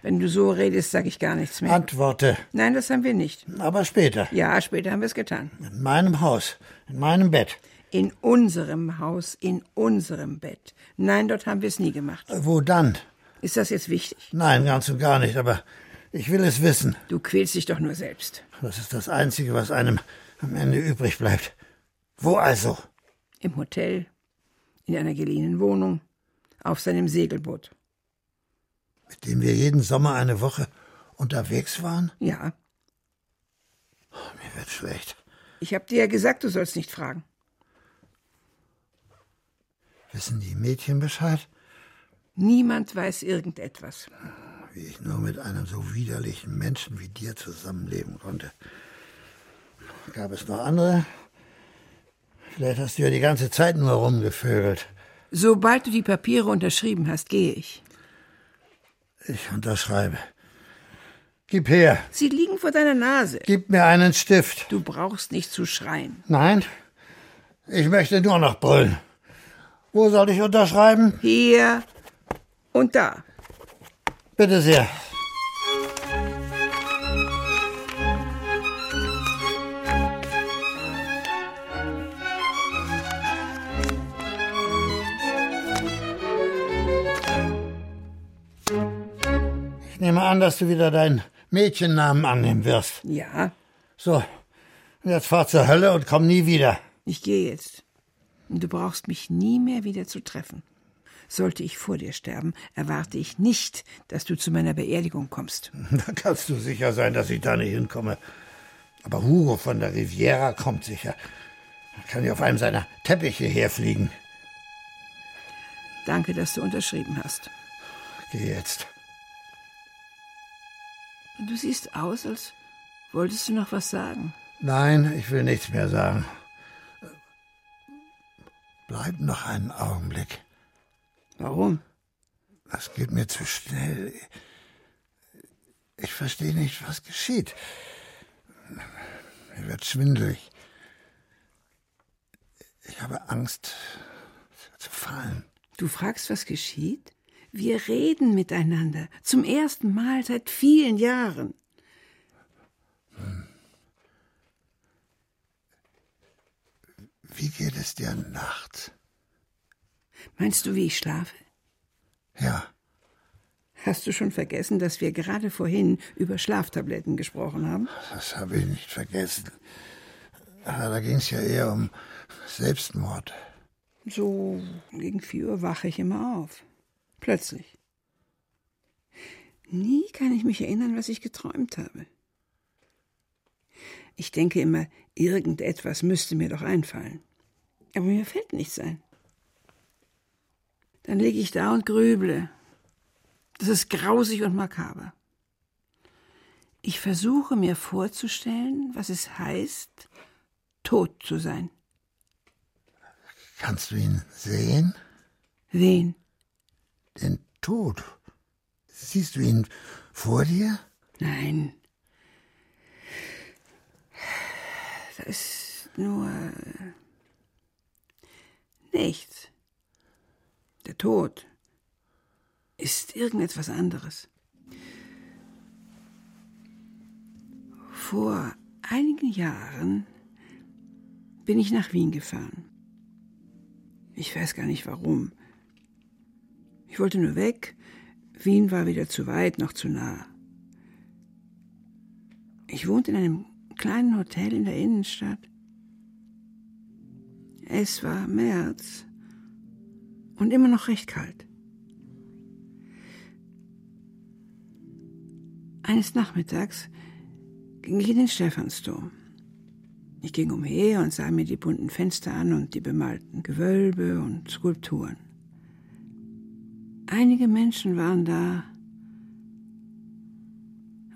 [SPEAKER 3] Wenn du so redest, sage ich gar nichts mehr.
[SPEAKER 2] Antworte.
[SPEAKER 3] Nein, das haben wir nicht.
[SPEAKER 2] Aber später.
[SPEAKER 3] Ja, später haben wir es getan.
[SPEAKER 2] In meinem Haus. In meinem Bett.
[SPEAKER 3] In unserem Haus, in unserem Bett. Nein, dort haben wir es nie gemacht.
[SPEAKER 2] Wo dann?
[SPEAKER 3] Ist das jetzt wichtig?
[SPEAKER 2] Nein, ganz und gar nicht. Aber ich will es wissen.
[SPEAKER 3] Du quälst dich doch nur selbst.
[SPEAKER 2] Das ist das Einzige, was einem am Ende übrig bleibt. Wo also?
[SPEAKER 3] Im Hotel, in einer geliehenen Wohnung, auf seinem Segelboot.
[SPEAKER 2] Mit dem wir jeden Sommer eine Woche unterwegs waren?
[SPEAKER 3] Ja.
[SPEAKER 2] Mir wird schlecht.
[SPEAKER 3] Ich hab dir ja gesagt, du sollst nicht fragen.
[SPEAKER 2] Wissen die Mädchen Bescheid?
[SPEAKER 3] Niemand weiß irgendetwas.
[SPEAKER 2] Wie ich nur mit einem so widerlichen Menschen wie dir zusammenleben konnte. Gab es noch andere? Vielleicht hast du ja die ganze Zeit nur rumgevögelt.
[SPEAKER 3] Sobald du die Papiere unterschrieben hast, gehe ich.
[SPEAKER 2] Ich unterschreibe. Gib her.
[SPEAKER 3] Sie liegen vor deiner Nase.
[SPEAKER 2] Gib mir einen Stift.
[SPEAKER 3] Du brauchst nicht zu schreien.
[SPEAKER 2] Nein, ich möchte nur noch brüllen. Wo soll ich unterschreiben?
[SPEAKER 3] Hier und da.
[SPEAKER 2] Bitte sehr. An, dass du wieder deinen Mädchennamen annehmen wirst.
[SPEAKER 3] Ja,
[SPEAKER 2] So, jetzt fahr zur Hölle und komm nie wieder.
[SPEAKER 3] ich gehe jetzt. Und du brauchst mich nie mehr wieder zu treffen. Sollte ich vor dir sterben, erwarte ich nicht, dass du zu meiner Beerdigung kommst. [LAUGHS]
[SPEAKER 2] Da kannst du sicher sein, dass ich da nicht hinkomme. Aber Hugo von der Riviera kommt sicher. Er kann ja auf einem seiner Teppiche herfliegen.
[SPEAKER 3] Danke, dass du unterschrieben hast.
[SPEAKER 2] Geh jetzt.
[SPEAKER 3] Du siehst aus, als wolltest du noch was sagen.
[SPEAKER 2] Nein, ich will nichts mehr sagen. Bleib noch einen Augenblick.
[SPEAKER 3] Warum?
[SPEAKER 2] Das geht mir zu schnell. Ich verstehe nicht, was geschieht. Mir wird schwindelig. Ich habe Angst zu fallen.
[SPEAKER 3] Du fragst, was geschieht? Wir reden miteinander. Zum ersten Mal seit vielen Jahren.
[SPEAKER 2] Wie geht es dir nachts?
[SPEAKER 3] Meinst du, wie ich schlafe?
[SPEAKER 2] Ja,
[SPEAKER 3] Hast du schon vergessen, dass wir gerade vorhin über Schlaftabletten gesprochen haben?
[SPEAKER 2] das habe ich nicht vergessen. Aber da ging es ja eher um Selbstmord.
[SPEAKER 3] So gegen vier Uhr wache ich immer auf. Plötzlich. Nie kann ich mich erinnern, was ich geträumt habe. Ich denke immer, irgendetwas müsste mir doch einfallen. Aber mir fällt nichts ein. Dann liege ich da und grüble. Das ist grausig und makaber. Ich versuche mir vorzustellen, was es heißt, tot zu sein.
[SPEAKER 2] Kannst du ihn sehen?
[SPEAKER 3] Wen?
[SPEAKER 2] Den Tod. Siehst du ihn vor dir?
[SPEAKER 3] Nein. Da ist nur nichts. Der Tod ist irgendetwas anderes. Vor einigen Jahren bin ich nach Wien gefahren. Ich weiß gar nicht warum. Ich wollte nur weg. Wien war weder zu weit noch zu nah. Ich wohnte in einem kleinen Hotel in der Innenstadt. Es war März und immer noch recht kalt. Eines Nachmittags ging ich in den Stephansdom. Ich ging umher und sah mir die bunten Fenster an und die bemalten Gewölbe und Skulpturen. Einige Menschen waren da,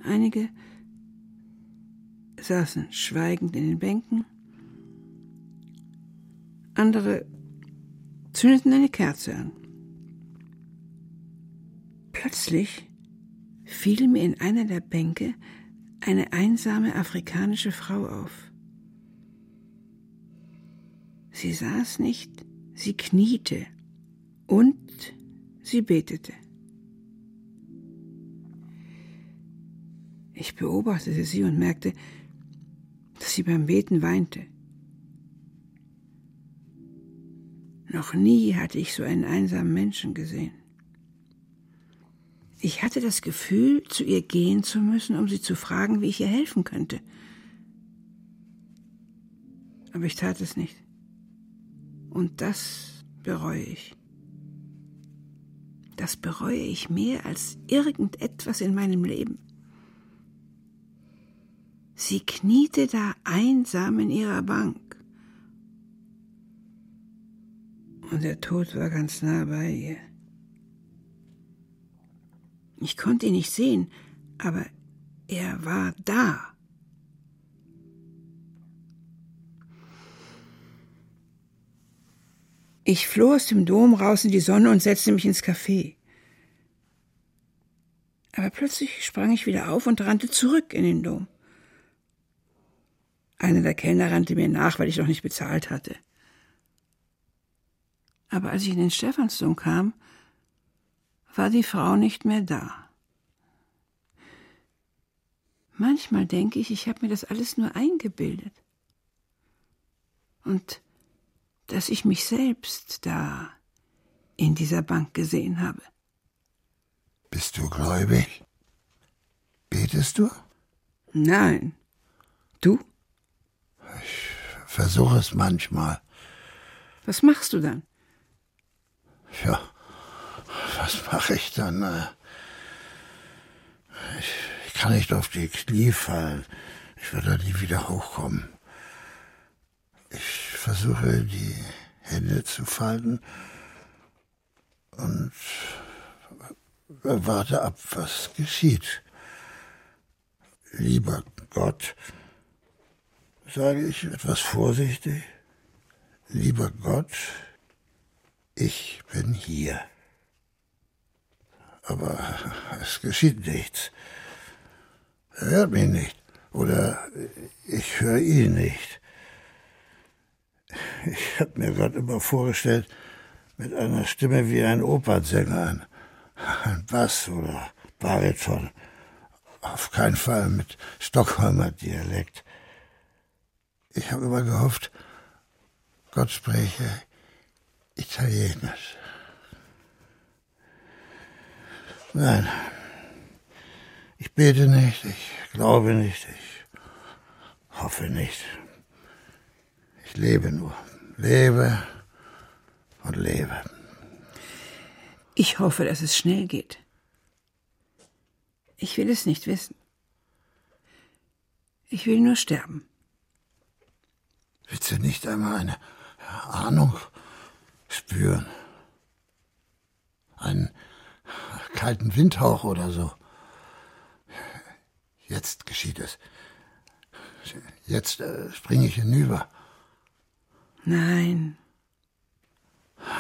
[SPEAKER 3] einige saßen schweigend in den Bänken, andere zündeten eine Kerze an. Plötzlich fiel mir in einer der Bänke eine einsame afrikanische Frau auf. Sie saß nicht, sie kniete und sie betete. Ich beobachtete sie und merkte, dass sie beim Beten weinte. Noch nie hatte ich so einen einsamen Menschen gesehen. Ich hatte das Gefühl, zu ihr gehen zu müssen, um sie zu fragen, wie ich ihr helfen könnte. Aber ich tat es nicht. Und das bereue ich. Das bereue ich mehr als irgendetwas in meinem Leben. Sie kniete da einsam in ihrer Bank. Und der Tod war ganz nah bei ihr. Ich konnte ihn nicht sehen, aber er war da. Ich floh aus dem Dom raus in die Sonne und setzte mich ins Café. Aber plötzlich sprang ich wieder auf und rannte zurück in den Dom. Einer der Kellner rannte mir nach, weil ich noch nicht bezahlt hatte. Aber als ich in den Stephansdom kam, war die Frau nicht mehr da. Manchmal denke ich, ich habe mir das alles nur eingebildet. Und dass ich mich selbst da in dieser Bank gesehen habe.
[SPEAKER 2] Bist du gläubig? Betest du?
[SPEAKER 3] Nein. Du?
[SPEAKER 2] Ich versuche es manchmal.
[SPEAKER 3] Was machst du dann?
[SPEAKER 2] Ja, was mache ich dann? Ich, kann nicht auf die Knie fallen. Ich werde nie wieder hochkommen. Ich versuche, die Hände zu falten und warte ab, was geschieht. Lieber Gott, sage ich etwas vorsichtig, lieber Gott, ich bin hier. Aber es geschieht nichts. Er hört mich nicht. Oder ich höre ihn nicht. Ich habe mir Gott immer vorgestellt, mit einer Stimme wie ein Opernsänger, ein, Bass oder Bariton. Auf keinen Fall mit Stockholmer Dialekt. Ich habe immer gehofft, Gott spreche Italienisch. Nein, ich bete nicht, ich glaube nicht, ich hoffe nicht. Ich lebe nur, lebe und lebe.
[SPEAKER 3] Ich hoffe, dass es schnell geht. Ich will es nicht wissen. Ich will nur sterben.
[SPEAKER 2] Willst du nicht einmal eine Ahnung spüren? Einen kalten Windhauch oder so. Jetzt geschieht es. Jetzt äh, springe ich hinüber.
[SPEAKER 3] Nein.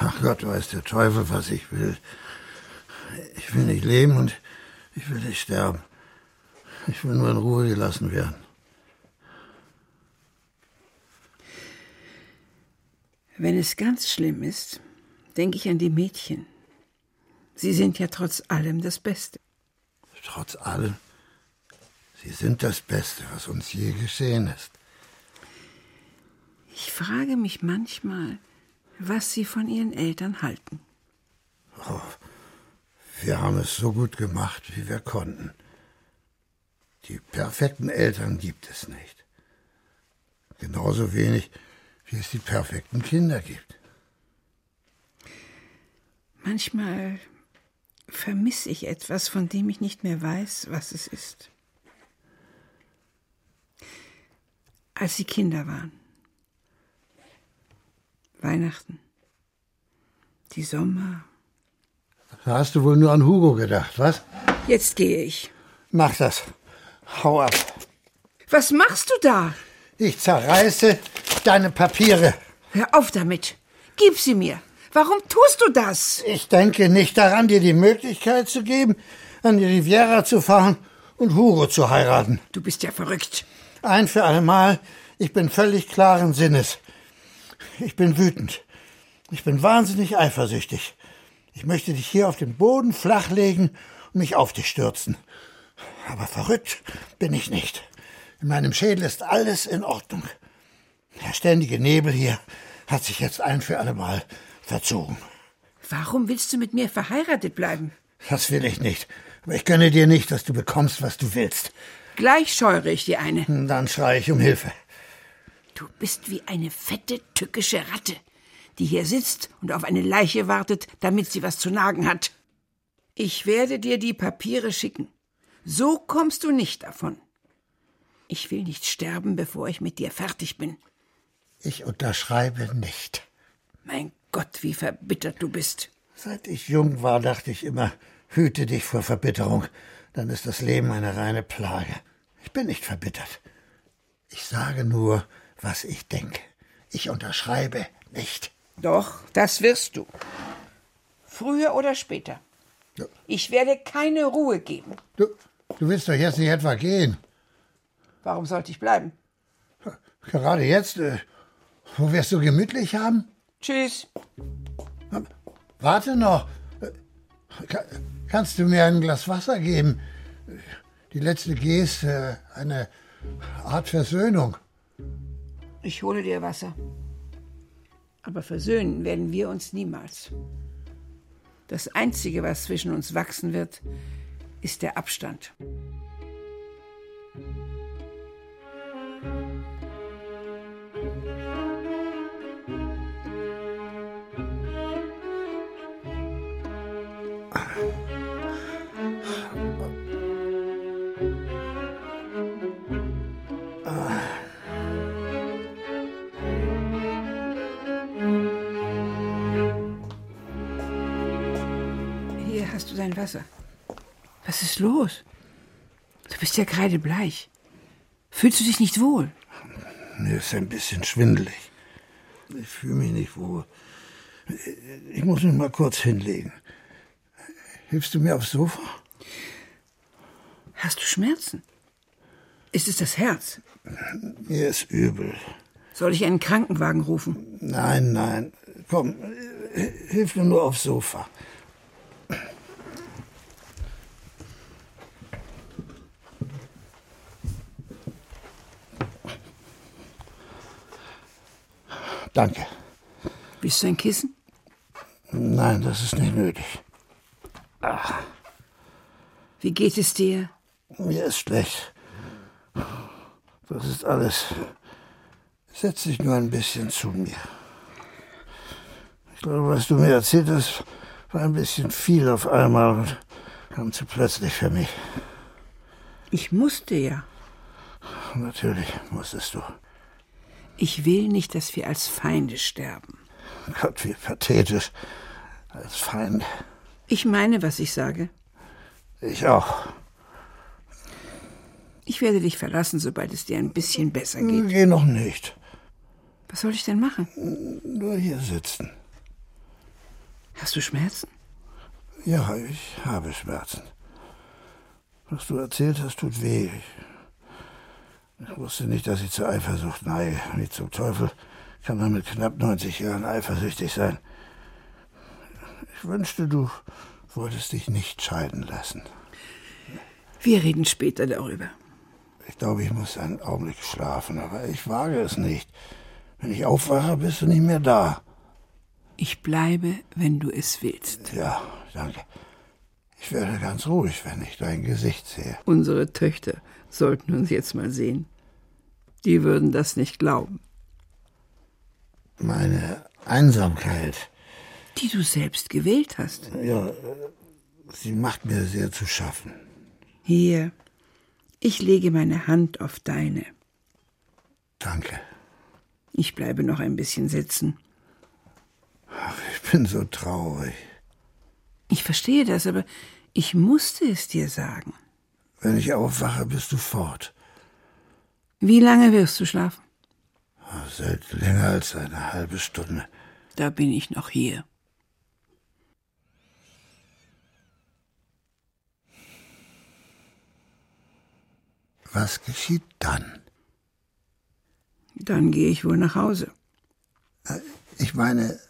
[SPEAKER 2] Ach Gott weiß der Teufel, was ich will. Ich will nicht leben und ich will nicht sterben. Ich will nur in Ruhe gelassen werden.
[SPEAKER 3] Wenn es ganz schlimm ist, denke ich an die Mädchen. Sie sind ja trotz allem das Beste.
[SPEAKER 2] Trotz allem, Sie sind das Beste, was uns je geschehen ist.
[SPEAKER 3] Ich frage mich manchmal, was Sie von Ihren Eltern halten.
[SPEAKER 2] Oh, wir haben es so gut gemacht, wie wir konnten. Die perfekten Eltern gibt es nicht. Genauso wenig, wie es die perfekten Kinder gibt.
[SPEAKER 3] Manchmal vermisse ich etwas, von dem ich nicht mehr weiß, was es ist. Als sie Kinder waren. Weihnachten. Die Sommer.
[SPEAKER 2] Da hast du wohl nur an Hugo gedacht, was?
[SPEAKER 3] Jetzt gehe ich.
[SPEAKER 2] Mach das. Hau ab.
[SPEAKER 3] Was machst du da?
[SPEAKER 2] Ich zerreiße deine Papiere.
[SPEAKER 3] Hör auf damit. Gib sie mir. Warum tust du das?
[SPEAKER 2] Ich denke nicht daran, dir die Möglichkeit zu geben, an die Riviera zu fahren und Hugo zu heiraten.
[SPEAKER 3] Du bist ja verrückt.
[SPEAKER 2] Ein für allemal, ich bin völlig klaren Sinnes. Ich bin wütend. Ich bin wahnsinnig eifersüchtig. Ich möchte dich hier auf den Boden flachlegen und mich auf dich stürzen. Aber verrückt bin ich nicht. In meinem Schädel ist alles in Ordnung. Der ständige Nebel hier hat sich jetzt ein für allemal verzogen.
[SPEAKER 3] Warum willst du mit mir verheiratet bleiben?
[SPEAKER 2] Das will ich nicht. Aber ich gönne dir nicht, dass du bekommst, was du willst.
[SPEAKER 3] Gleich scheure ich dir eine.
[SPEAKER 2] Dann schreie ich um Hilfe.
[SPEAKER 3] Du bist wie eine fette, tückische Ratte, die hier sitzt und auf eine Leiche wartet, damit sie was zu nagen hat. Ich werde dir die Papiere schicken. So kommst du nicht davon. Ich will nicht sterben, bevor ich mit dir fertig bin.
[SPEAKER 2] Ich unterschreibe nicht.
[SPEAKER 3] Mein Gott, wie verbittert du bist.
[SPEAKER 2] Seit ich jung war, dachte ich immer, hüte dich vor Verbitterung, dann ist das Leben eine reine Plage. Ich bin nicht verbittert. Ich sage nur, was ich denke. Ich unterschreibe nicht.
[SPEAKER 3] Doch, das wirst du. Früher oder später.
[SPEAKER 2] Ja.
[SPEAKER 3] Ich werde keine Ruhe geben.
[SPEAKER 2] Du, du willst doch jetzt nicht etwa gehen.
[SPEAKER 3] Warum sollte ich bleiben?
[SPEAKER 2] Gerade jetzt, äh, wo wir es so gemütlich haben?
[SPEAKER 3] Tschüss.
[SPEAKER 2] Warte noch. Äh, ka- Kannst du mir ein Glas Wasser geben? Die letzte Geste, eine Art Versöhnung.
[SPEAKER 3] Ich hole dir Wasser. Aber versöhnen werden wir uns niemals. Das Einzige, was zwischen uns wachsen wird, ist der Abstand. Dein Wasser. Was ist los? Du bist ja kreidebleich. Fühlst du dich nicht wohl?
[SPEAKER 2] Mir ist ein bisschen schwindelig. Ich fühle mich nicht wohl. Ich muss mich mal kurz hinlegen. Hilfst du mir aufs Sofa?
[SPEAKER 3] Hast du Schmerzen? Ist es das Herz?
[SPEAKER 2] Mir ist übel.
[SPEAKER 3] Soll ich einen Krankenwagen rufen?
[SPEAKER 2] Nein, nein. Komm, hilf mir nur aufs Sofa. Danke.
[SPEAKER 3] Willst du ein Kissen?
[SPEAKER 2] Nein, das ist nicht nötig.
[SPEAKER 3] Wie geht es dir?
[SPEAKER 2] Mir ist schlecht. Das ist alles. Setz dich nur ein bisschen zu mir. Ich glaube, was du mir erzählt hast, war ein bisschen viel auf einmal und kam zu plötzlich für mich.
[SPEAKER 3] Ich musste ja.
[SPEAKER 2] Natürlich musstest du.
[SPEAKER 3] Ich will nicht, dass wir als Feinde sterben.
[SPEAKER 2] Gott, wie pathetisch. Als Feind.
[SPEAKER 3] Ich meine, was ich sage.
[SPEAKER 2] Ich auch.
[SPEAKER 3] Ich werde dich verlassen, sobald es dir ein bisschen besser geht.
[SPEAKER 2] Geh noch nicht.
[SPEAKER 3] Was soll ich denn machen?
[SPEAKER 2] Nur hier sitzen.
[SPEAKER 3] Hast du Schmerzen?
[SPEAKER 2] Ja, ich habe Schmerzen. Was du erzählt hast, tut weh. Ich wusste nicht, dass ich zur Eifersucht neige. Wie zum Teufel kann man mit knapp 90 Jahren eifersüchtig sein. Ich wünschte, du wolltest dich nicht scheiden lassen.
[SPEAKER 3] Wir reden später darüber.
[SPEAKER 2] Ich glaube, ich muss einen Augenblick schlafen, aber ich wage es nicht. Wenn ich aufwache, bist du nicht mehr da.
[SPEAKER 3] Ich bleibe, wenn du es willst.
[SPEAKER 2] Ja, danke. Ich werde ganz ruhig, wenn ich dein Gesicht sehe.
[SPEAKER 3] Unsere Töchter sollten uns jetzt mal sehen. Die würden das nicht glauben.
[SPEAKER 2] Meine Einsamkeit.
[SPEAKER 3] Die du selbst gewählt hast.
[SPEAKER 2] Ja, sie macht mir sehr zu schaffen.
[SPEAKER 3] Hier, ich lege meine Hand auf deine.
[SPEAKER 2] Danke.
[SPEAKER 3] Ich bleibe noch ein bisschen sitzen.
[SPEAKER 2] Ach, ich bin so traurig.
[SPEAKER 3] Ich verstehe das, aber ich musste es dir sagen.
[SPEAKER 2] Wenn ich aufwache, bist du fort.
[SPEAKER 3] Wie lange wirst du schlafen?
[SPEAKER 2] Seit länger als eine halbe Stunde.
[SPEAKER 3] Da bin ich noch hier.
[SPEAKER 2] Was geschieht dann?
[SPEAKER 3] Dann gehe ich wohl nach Hause.
[SPEAKER 2] Ich meine,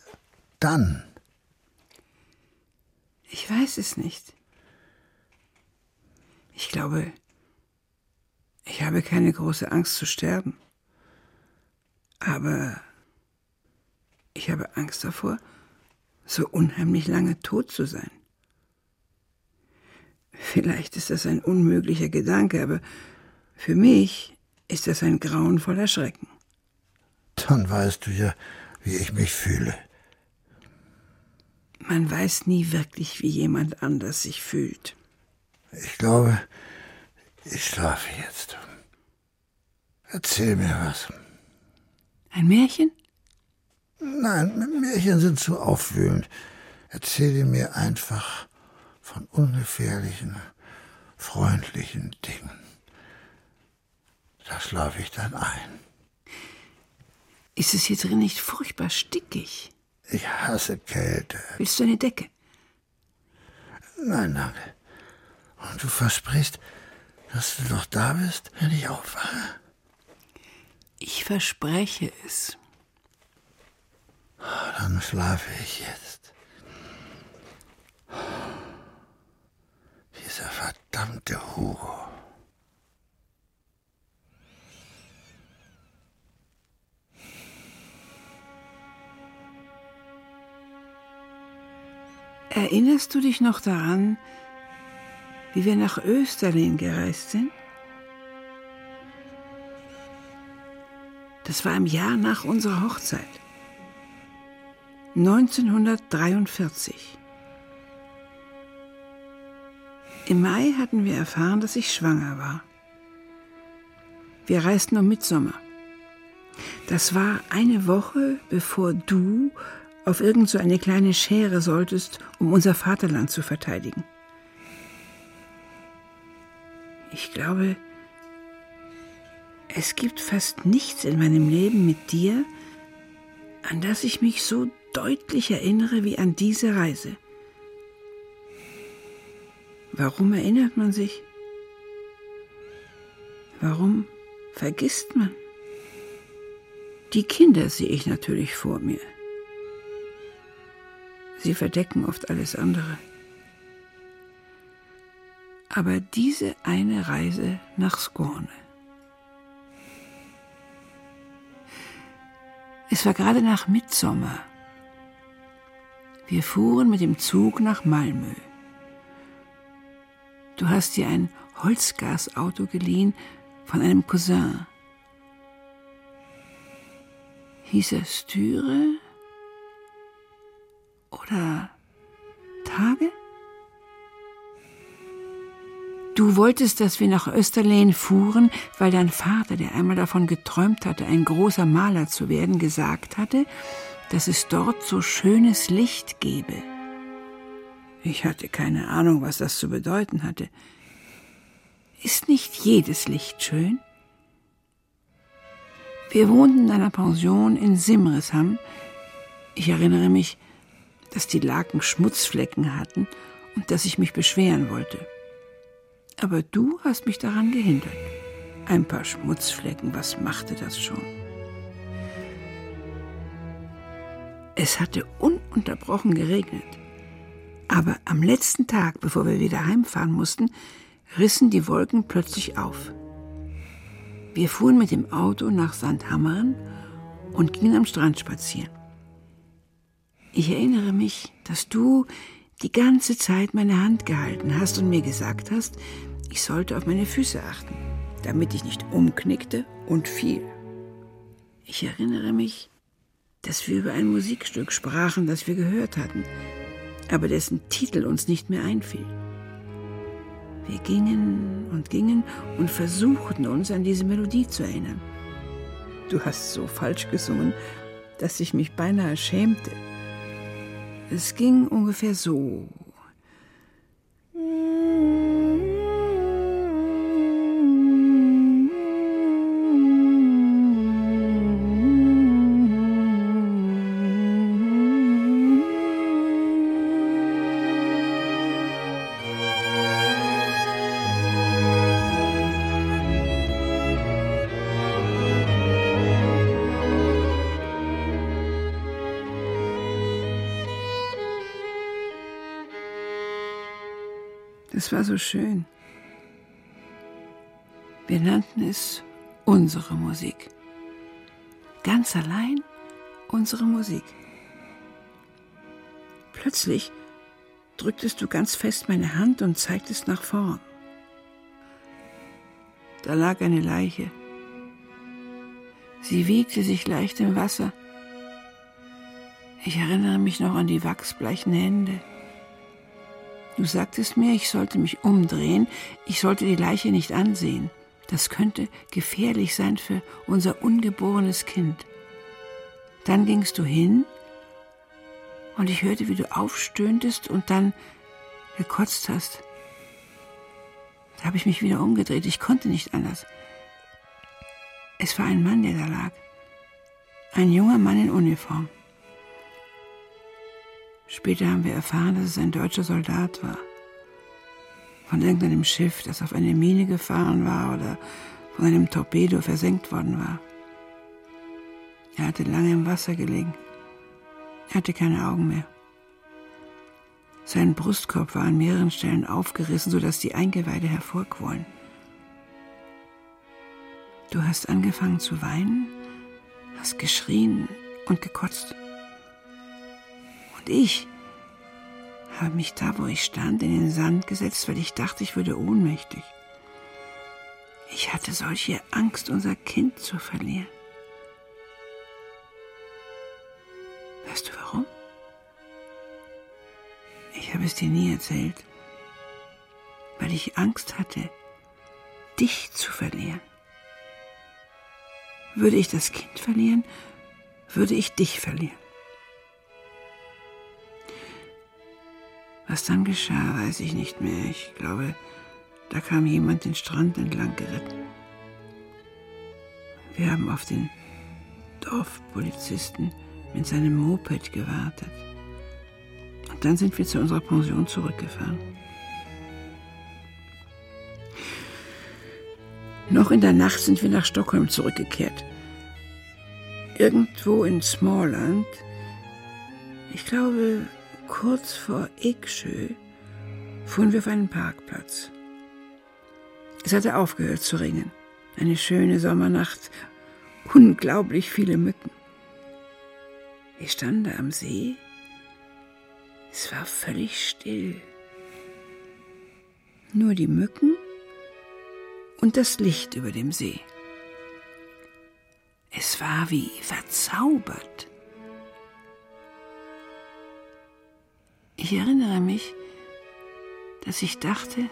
[SPEAKER 2] dann.
[SPEAKER 3] Ich weiß es nicht. Ich glaube, ich habe keine große Angst zu sterben. Aber ich habe Angst davor, so unheimlich lange tot zu sein. Vielleicht ist das ein unmöglicher Gedanke, aber für mich ist das ein grauenvoller Schrecken.
[SPEAKER 2] Dann weißt du ja, wie ich mich fühle.
[SPEAKER 3] Man weiß nie wirklich, wie jemand anders sich fühlt.
[SPEAKER 2] Ich glaube, ich schlafe jetzt. Erzähl mir was.
[SPEAKER 3] Ein Märchen?
[SPEAKER 2] Nein, Märchen sind zu aufwühlend. Erzähle mir einfach von ungefährlichen, freundlichen Dingen. Da schlafe ich dann ein.
[SPEAKER 3] Ist es hier drin nicht furchtbar stickig?
[SPEAKER 2] Ich hasse Kälte.
[SPEAKER 3] Willst du eine Decke?
[SPEAKER 2] Nein, danke. Und du versprichst, dass du noch da bist, wenn ich aufwache?
[SPEAKER 3] Ich verspreche es.
[SPEAKER 2] Dann schlafe ich jetzt. Dieser verdammte Hugo.
[SPEAKER 3] Erinnerst du dich noch daran, wie wir nach Österlen gereist sind? Das war im Jahr nach unserer Hochzeit. 1943. Im Mai hatten wir erfahren, dass ich schwanger war. Wir reisten um Mitsommer. Das war eine Woche, bevor du auf irgend so eine kleine Schere solltest, um unser Vaterland zu verteidigen. Ich glaube, es gibt fast nichts in meinem Leben mit dir, an das ich mich so deutlich erinnere wie an diese Reise. Warum erinnert man sich? Warum vergisst man? Die Kinder sehe ich natürlich vor mir. Sie verdecken oft alles andere. Aber diese eine Reise nach Skåne. Es war gerade nach Mitsommer. Wir fuhren mit dem Zug nach Malmö. Du hast dir ein Holzgasauto geliehen von einem Cousin. Hieß er Styre oder Tage? Du wolltest, dass wir nach Österlen fuhren, weil dein Vater, der einmal davon geträumt hatte, ein großer Maler zu werden, gesagt hatte, dass es dort so schönes Licht gebe. Ich hatte keine Ahnung, was das zu bedeuten hatte. Ist nicht jedes Licht schön? Wir wohnten in einer Pension in Simrisham. Ich erinnere mich, dass die Laken Schmutzflecken hatten und dass ich mich beschweren wollte. Aber du hast mich daran gehindert. Ein paar Schmutzflecken, was machte das schon? Es hatte ununterbrochen geregnet. Aber am letzten Tag, bevor wir wieder heimfahren mussten, rissen die Wolken plötzlich auf. Wir fuhren mit dem Auto nach St. Hammern und gingen am Strand spazieren. Ich erinnere mich, dass du die ganze Zeit meine Hand gehalten hast und mir gesagt hast, ich sollte auf meine Füße achten, damit ich nicht umknickte und fiel. Ich erinnere mich, dass wir über ein Musikstück sprachen, das wir gehört hatten, aber dessen Titel uns nicht mehr einfiel. Wir gingen und gingen und versuchten uns an diese Melodie zu erinnern. Du hast so falsch gesungen, dass ich mich beinahe schämte. Es ging ungefähr so. Es so schön. Wir nannten es unsere Musik. Ganz allein unsere Musik. Plötzlich drücktest du ganz fest meine Hand und zeigtest nach vorn. Da lag eine Leiche. Sie wiegte sich leicht im Wasser. Ich erinnere mich noch an die wachsbleichen Hände. Du sagtest mir, ich sollte mich umdrehen, ich sollte die Leiche nicht ansehen. Das könnte gefährlich sein für unser ungeborenes Kind. Dann gingst du hin und ich hörte, wie du aufstöhntest und dann gekotzt hast. Da habe ich mich wieder umgedreht, ich konnte nicht anders. Es war ein Mann, der da lag. Ein junger Mann in Uniform. Später haben wir erfahren, dass es ein deutscher Soldat war. Von irgendeinem Schiff, das auf eine Mine gefahren war oder von einem Torpedo versenkt worden war. Er hatte lange im Wasser gelegen. Er hatte keine Augen mehr. Sein Brustkorb war an mehreren Stellen aufgerissen, sodass die Eingeweide hervorquollen. Du hast angefangen zu weinen, hast geschrien und gekotzt. Und ich habe mich da, wo ich stand, in den Sand gesetzt, weil ich dachte, ich würde ohnmächtig. Ich hatte solche Angst, unser Kind zu verlieren. Weißt du warum? Ich habe es dir nie erzählt, weil ich Angst hatte, dich zu verlieren. Würde ich das Kind verlieren, würde ich dich verlieren. Was dann geschah, weiß ich nicht mehr. Ich glaube, da kam jemand den Strand entlang geritten. Wir haben auf den Dorfpolizisten mit seinem Moped gewartet. Und dann sind wir zu unserer Pension zurückgefahren. Noch in der Nacht sind wir nach Stockholm zurückgekehrt. Irgendwo in Smallland, ich glaube Kurz vor Eksjö fuhren wir auf einen Parkplatz. Es hatte aufgehört zu regnen. Eine schöne Sommernacht, unglaublich viele Mücken. Wir standen da am See. Es war völlig still. Nur die Mücken und das Licht über dem See. Es war wie verzaubert. Ich erinnere mich, dass ich dachte,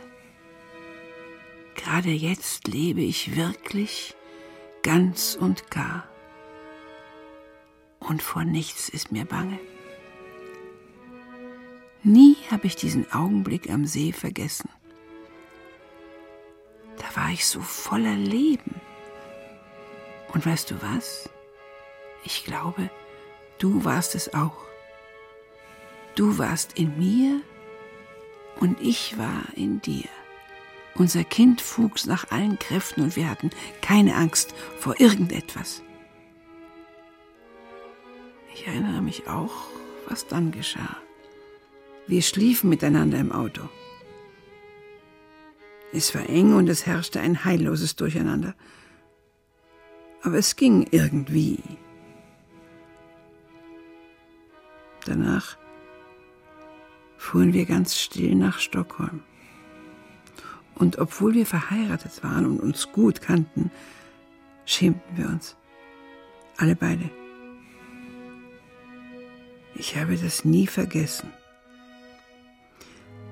[SPEAKER 3] gerade jetzt lebe ich wirklich ganz und gar. Und vor nichts ist mir bange. Nie habe ich diesen Augenblick am See vergessen. Da war ich so voller Leben und weißt du was? Ich glaube, du warst es auch. Du warst in mir und ich war in dir. Unser Kind wuchs nach allen Kräften und wir hatten keine Angst vor irgendetwas. Ich erinnere mich auch, was dann geschah. Wir schliefen miteinander im Auto. Es war eng und es herrschte ein heilloses Durcheinander. Aber es ging irgendwie. Danach fuhren wir ganz still nach Stockholm. Und obwohl wir verheiratet waren und uns gut kannten, schämten wir uns. Alle beide. Ich habe das nie vergessen.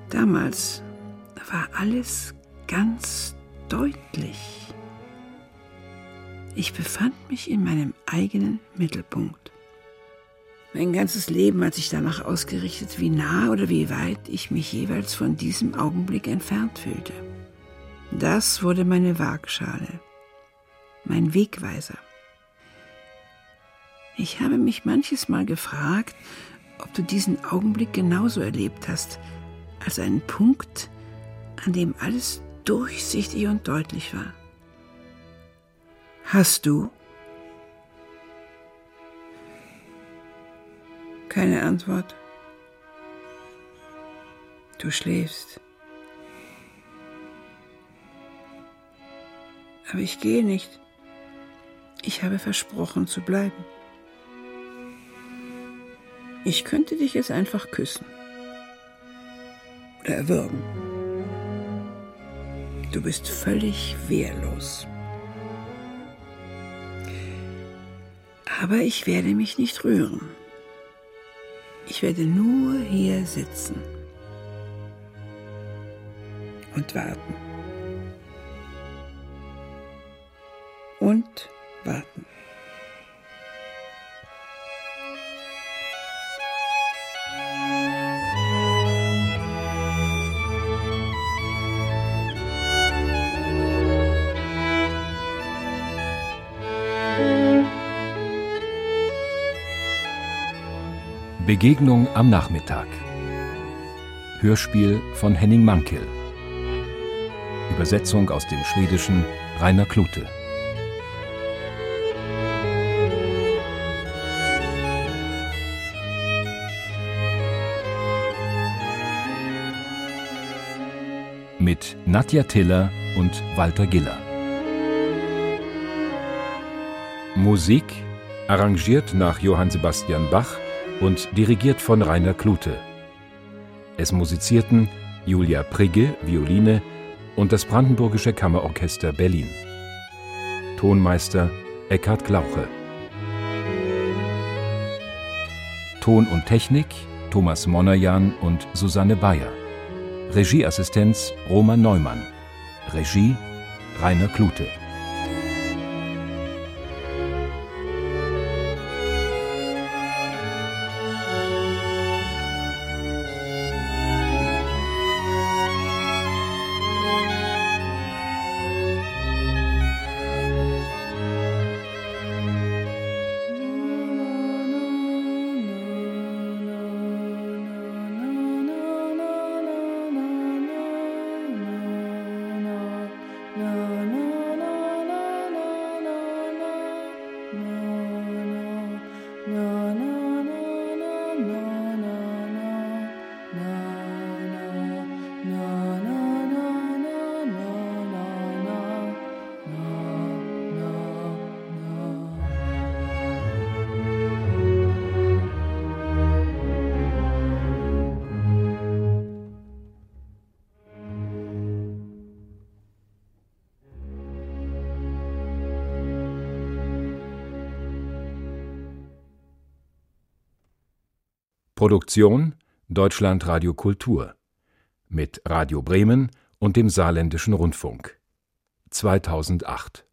[SPEAKER 3] Damals war alles ganz deutlich. Ich befand mich in meinem eigenen Mittelpunkt. Mein ganzes Leben hat sich danach ausgerichtet, wie nah oder wie weit ich mich jeweils von diesem Augenblick entfernt fühlte. Das wurde meine Waagschale, mein Wegweiser. Ich habe mich manches Mal gefragt, ob du diesen Augenblick genauso erlebt hast, als einen Punkt, an dem alles durchsichtig und deutlich war. Hast du? Keine Antwort. Du schläfst. Aber ich gehe nicht. Ich habe versprochen zu bleiben. Ich könnte dich jetzt einfach küssen. Oder erwürgen. Du bist völlig wehrlos. Aber ich werde mich nicht rühren. Ich werde nur hier sitzen und warten.
[SPEAKER 1] Begegnung am Nachmittag. Hörspiel von Henning Mankell. Übersetzung aus dem Schwedischen Rainer Klute. Mit Nadja Tiller und Walter Giller. Musik arrangiert nach Johann Sebastian Bach und dirigiert von Rainer Klute. Es musizierten Julia Prigge, Violine und das Brandenburgische Kammerorchester Berlin. Tonmeister Eckhard Glauche. Ton und Technik Thomas Monnerjan und Susanne Bayer. Regieassistenz Roman Neumann. Regie Rainer Klute. Produktion Deutschlandradio Kultur mit Radio Bremen und dem Saarländischen Rundfunk. 2008